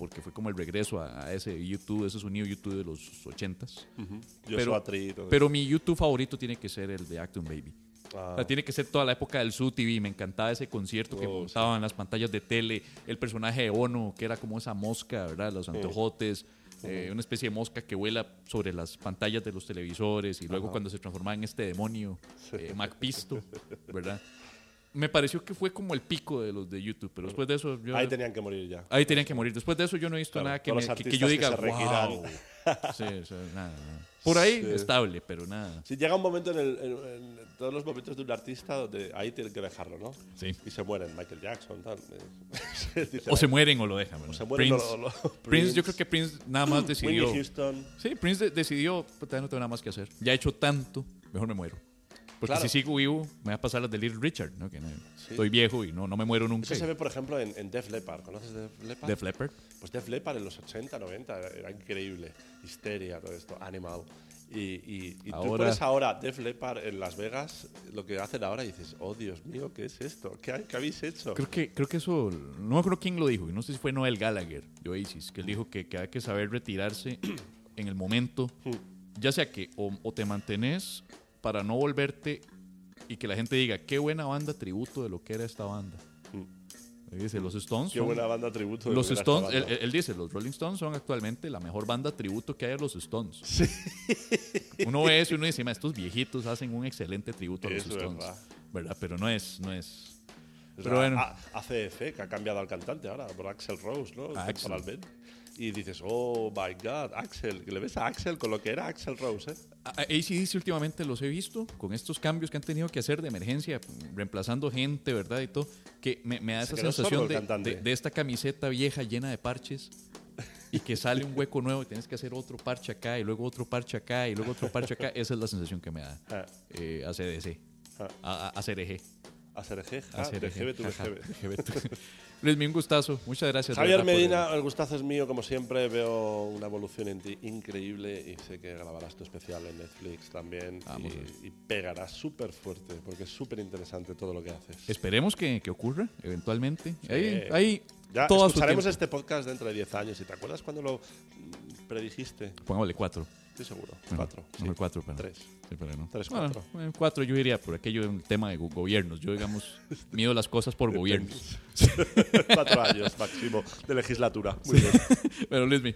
porque fue como el regreso a, a ese YouTube, ese sonido YouTube de los 80s. Ujú. pero- Joshua Tree y todo Pero mi YouTube favorito tiene que ser el de Acton Baby. Ah, O sea, tiene que ser toda la época del Zoo TV. Me encantaba ese concierto que Oh, montaban en las pantallas de tele. El personaje de Bono, que era como esa mosca, ¿verdad? Los antojotes. eh, una especie de mosca que vuela sobre las pantallas de los televisores. Y luego cuando se transformaba en este demonio, eh, Macpisto, ¿verdad? me pareció que fue como el pico de los de YouTube, pero después de eso yo... Ahí tenían que morir ya. Ahí tenían que morir. Después de eso yo no he visto Claro, nada que, me- que- que yo que diga, retiran". wow. Sí, o sea, nada, nada. Por ahí Sí. estable, pero nada. Sí, llega un momento en, el- en- en todos los momentos de un artista donde ahí tienen que dejarlo, ¿no? Sí. Y se mueren, Michael Jackson, tal. O se "Ay, mueren o lo dejan. ¿verdad? se mueren Prince, o lo- lo- Prince, yo creo que Prince nada más decidió... Whitney Houston. Sí, Prince de- decidió, ya no tengo nada más que hacer. Ya he hecho tanto, mejor me muero. Porque Claro. si sigo vivo, me va a pasar las de Little Richard, ¿no? Que no- estoy viejo y no, no me muero nunca. Eso se ve, por ejemplo, en, en Def Leppard. ¿Conoces Def Leppard? Def Leppard. Pues Def Leppard en los 80, 90 era, era increíble. Histeria, todo esto, Animal. Y, y, y tú Ahora- pones ahora Def Leppard en Las Vegas, lo que hacen ahora, y dices, oh Dios mío, ¿qué es esto? ¿Qué, hay- qué habéis hecho? Creo que, creo que eso, no me acuerdo quién lo dijo, y no sé si fue Noel Gallagher de Oasis, que él dijo que, que hay que saber retirarse en el momento, ya sea que o, o te mantenés para no volverte y que la gente diga, qué buena banda tributo de lo que era esta banda. Él Dice, los Stones Qué son- buena banda tributo. de Los Stones, él, él- dice, los Rolling Stones son actualmente la mejor banda tributo que hay a los Stones. Uno ve eso y uno dice, "Ma, estos viejitos hacen un excelente tributo a los Eso es Stones. verdad. ¿Verdad? Pero no es, no es... O Pero sea, bueno. ACF, que ha cambiado al cantante ahora, por Axel Rose, ¿no? A Axl. Temporalmente. Y dices, oh my god, Axel, que le ves a Axel con lo que era Axel Rose, ¿eh? AC/DC últimamente los he visto con estos cambios que han tenido que hacer de emergencia, reemplazando gente, ¿verdad? Y todo, que me, me da Se esa quedó sensación de, de- de esta camiseta vieja llena de parches y que sale un hueco nuevo y tienes que hacer otro parche acá y luego otro parche acá y luego otro parche acá. Esa es la sensación que me da Ah, eh, a CDC, ah. a, a, a CRG. A Sergej, a CRG, de GB tu jaja, GB. GB tu. Luis, un gustazo. Muchas gracias. Javier Medina, el gustazo es mío, como siempre. Veo una evolución en ti increíble y sé que grabarás tu especial en Netflix también. Y, y pegarás súper fuerte porque es súper interesante todo lo que haces. Esperemos que, que ocurra eventualmente. Ahí, ahí Ya todo escucharemos este podcast dentro de 10 años. ¿Y te acuerdas cuando lo mm, predijiste? Pongámosle cuatro. Estoy seguro. Cuatro. sí. cuatro, pero- Tres. Sí, pero no. Tres, cuatro. en cuatro yo diría por aquello un tema de go- gobiernos. Yo, digamos, mido las cosas por gobiernos. Cuatro años máximo de legislatura. Muy bien. Pero Luismi,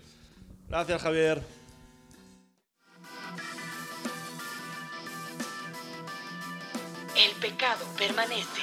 Gracias, Javier. El pecado permanece.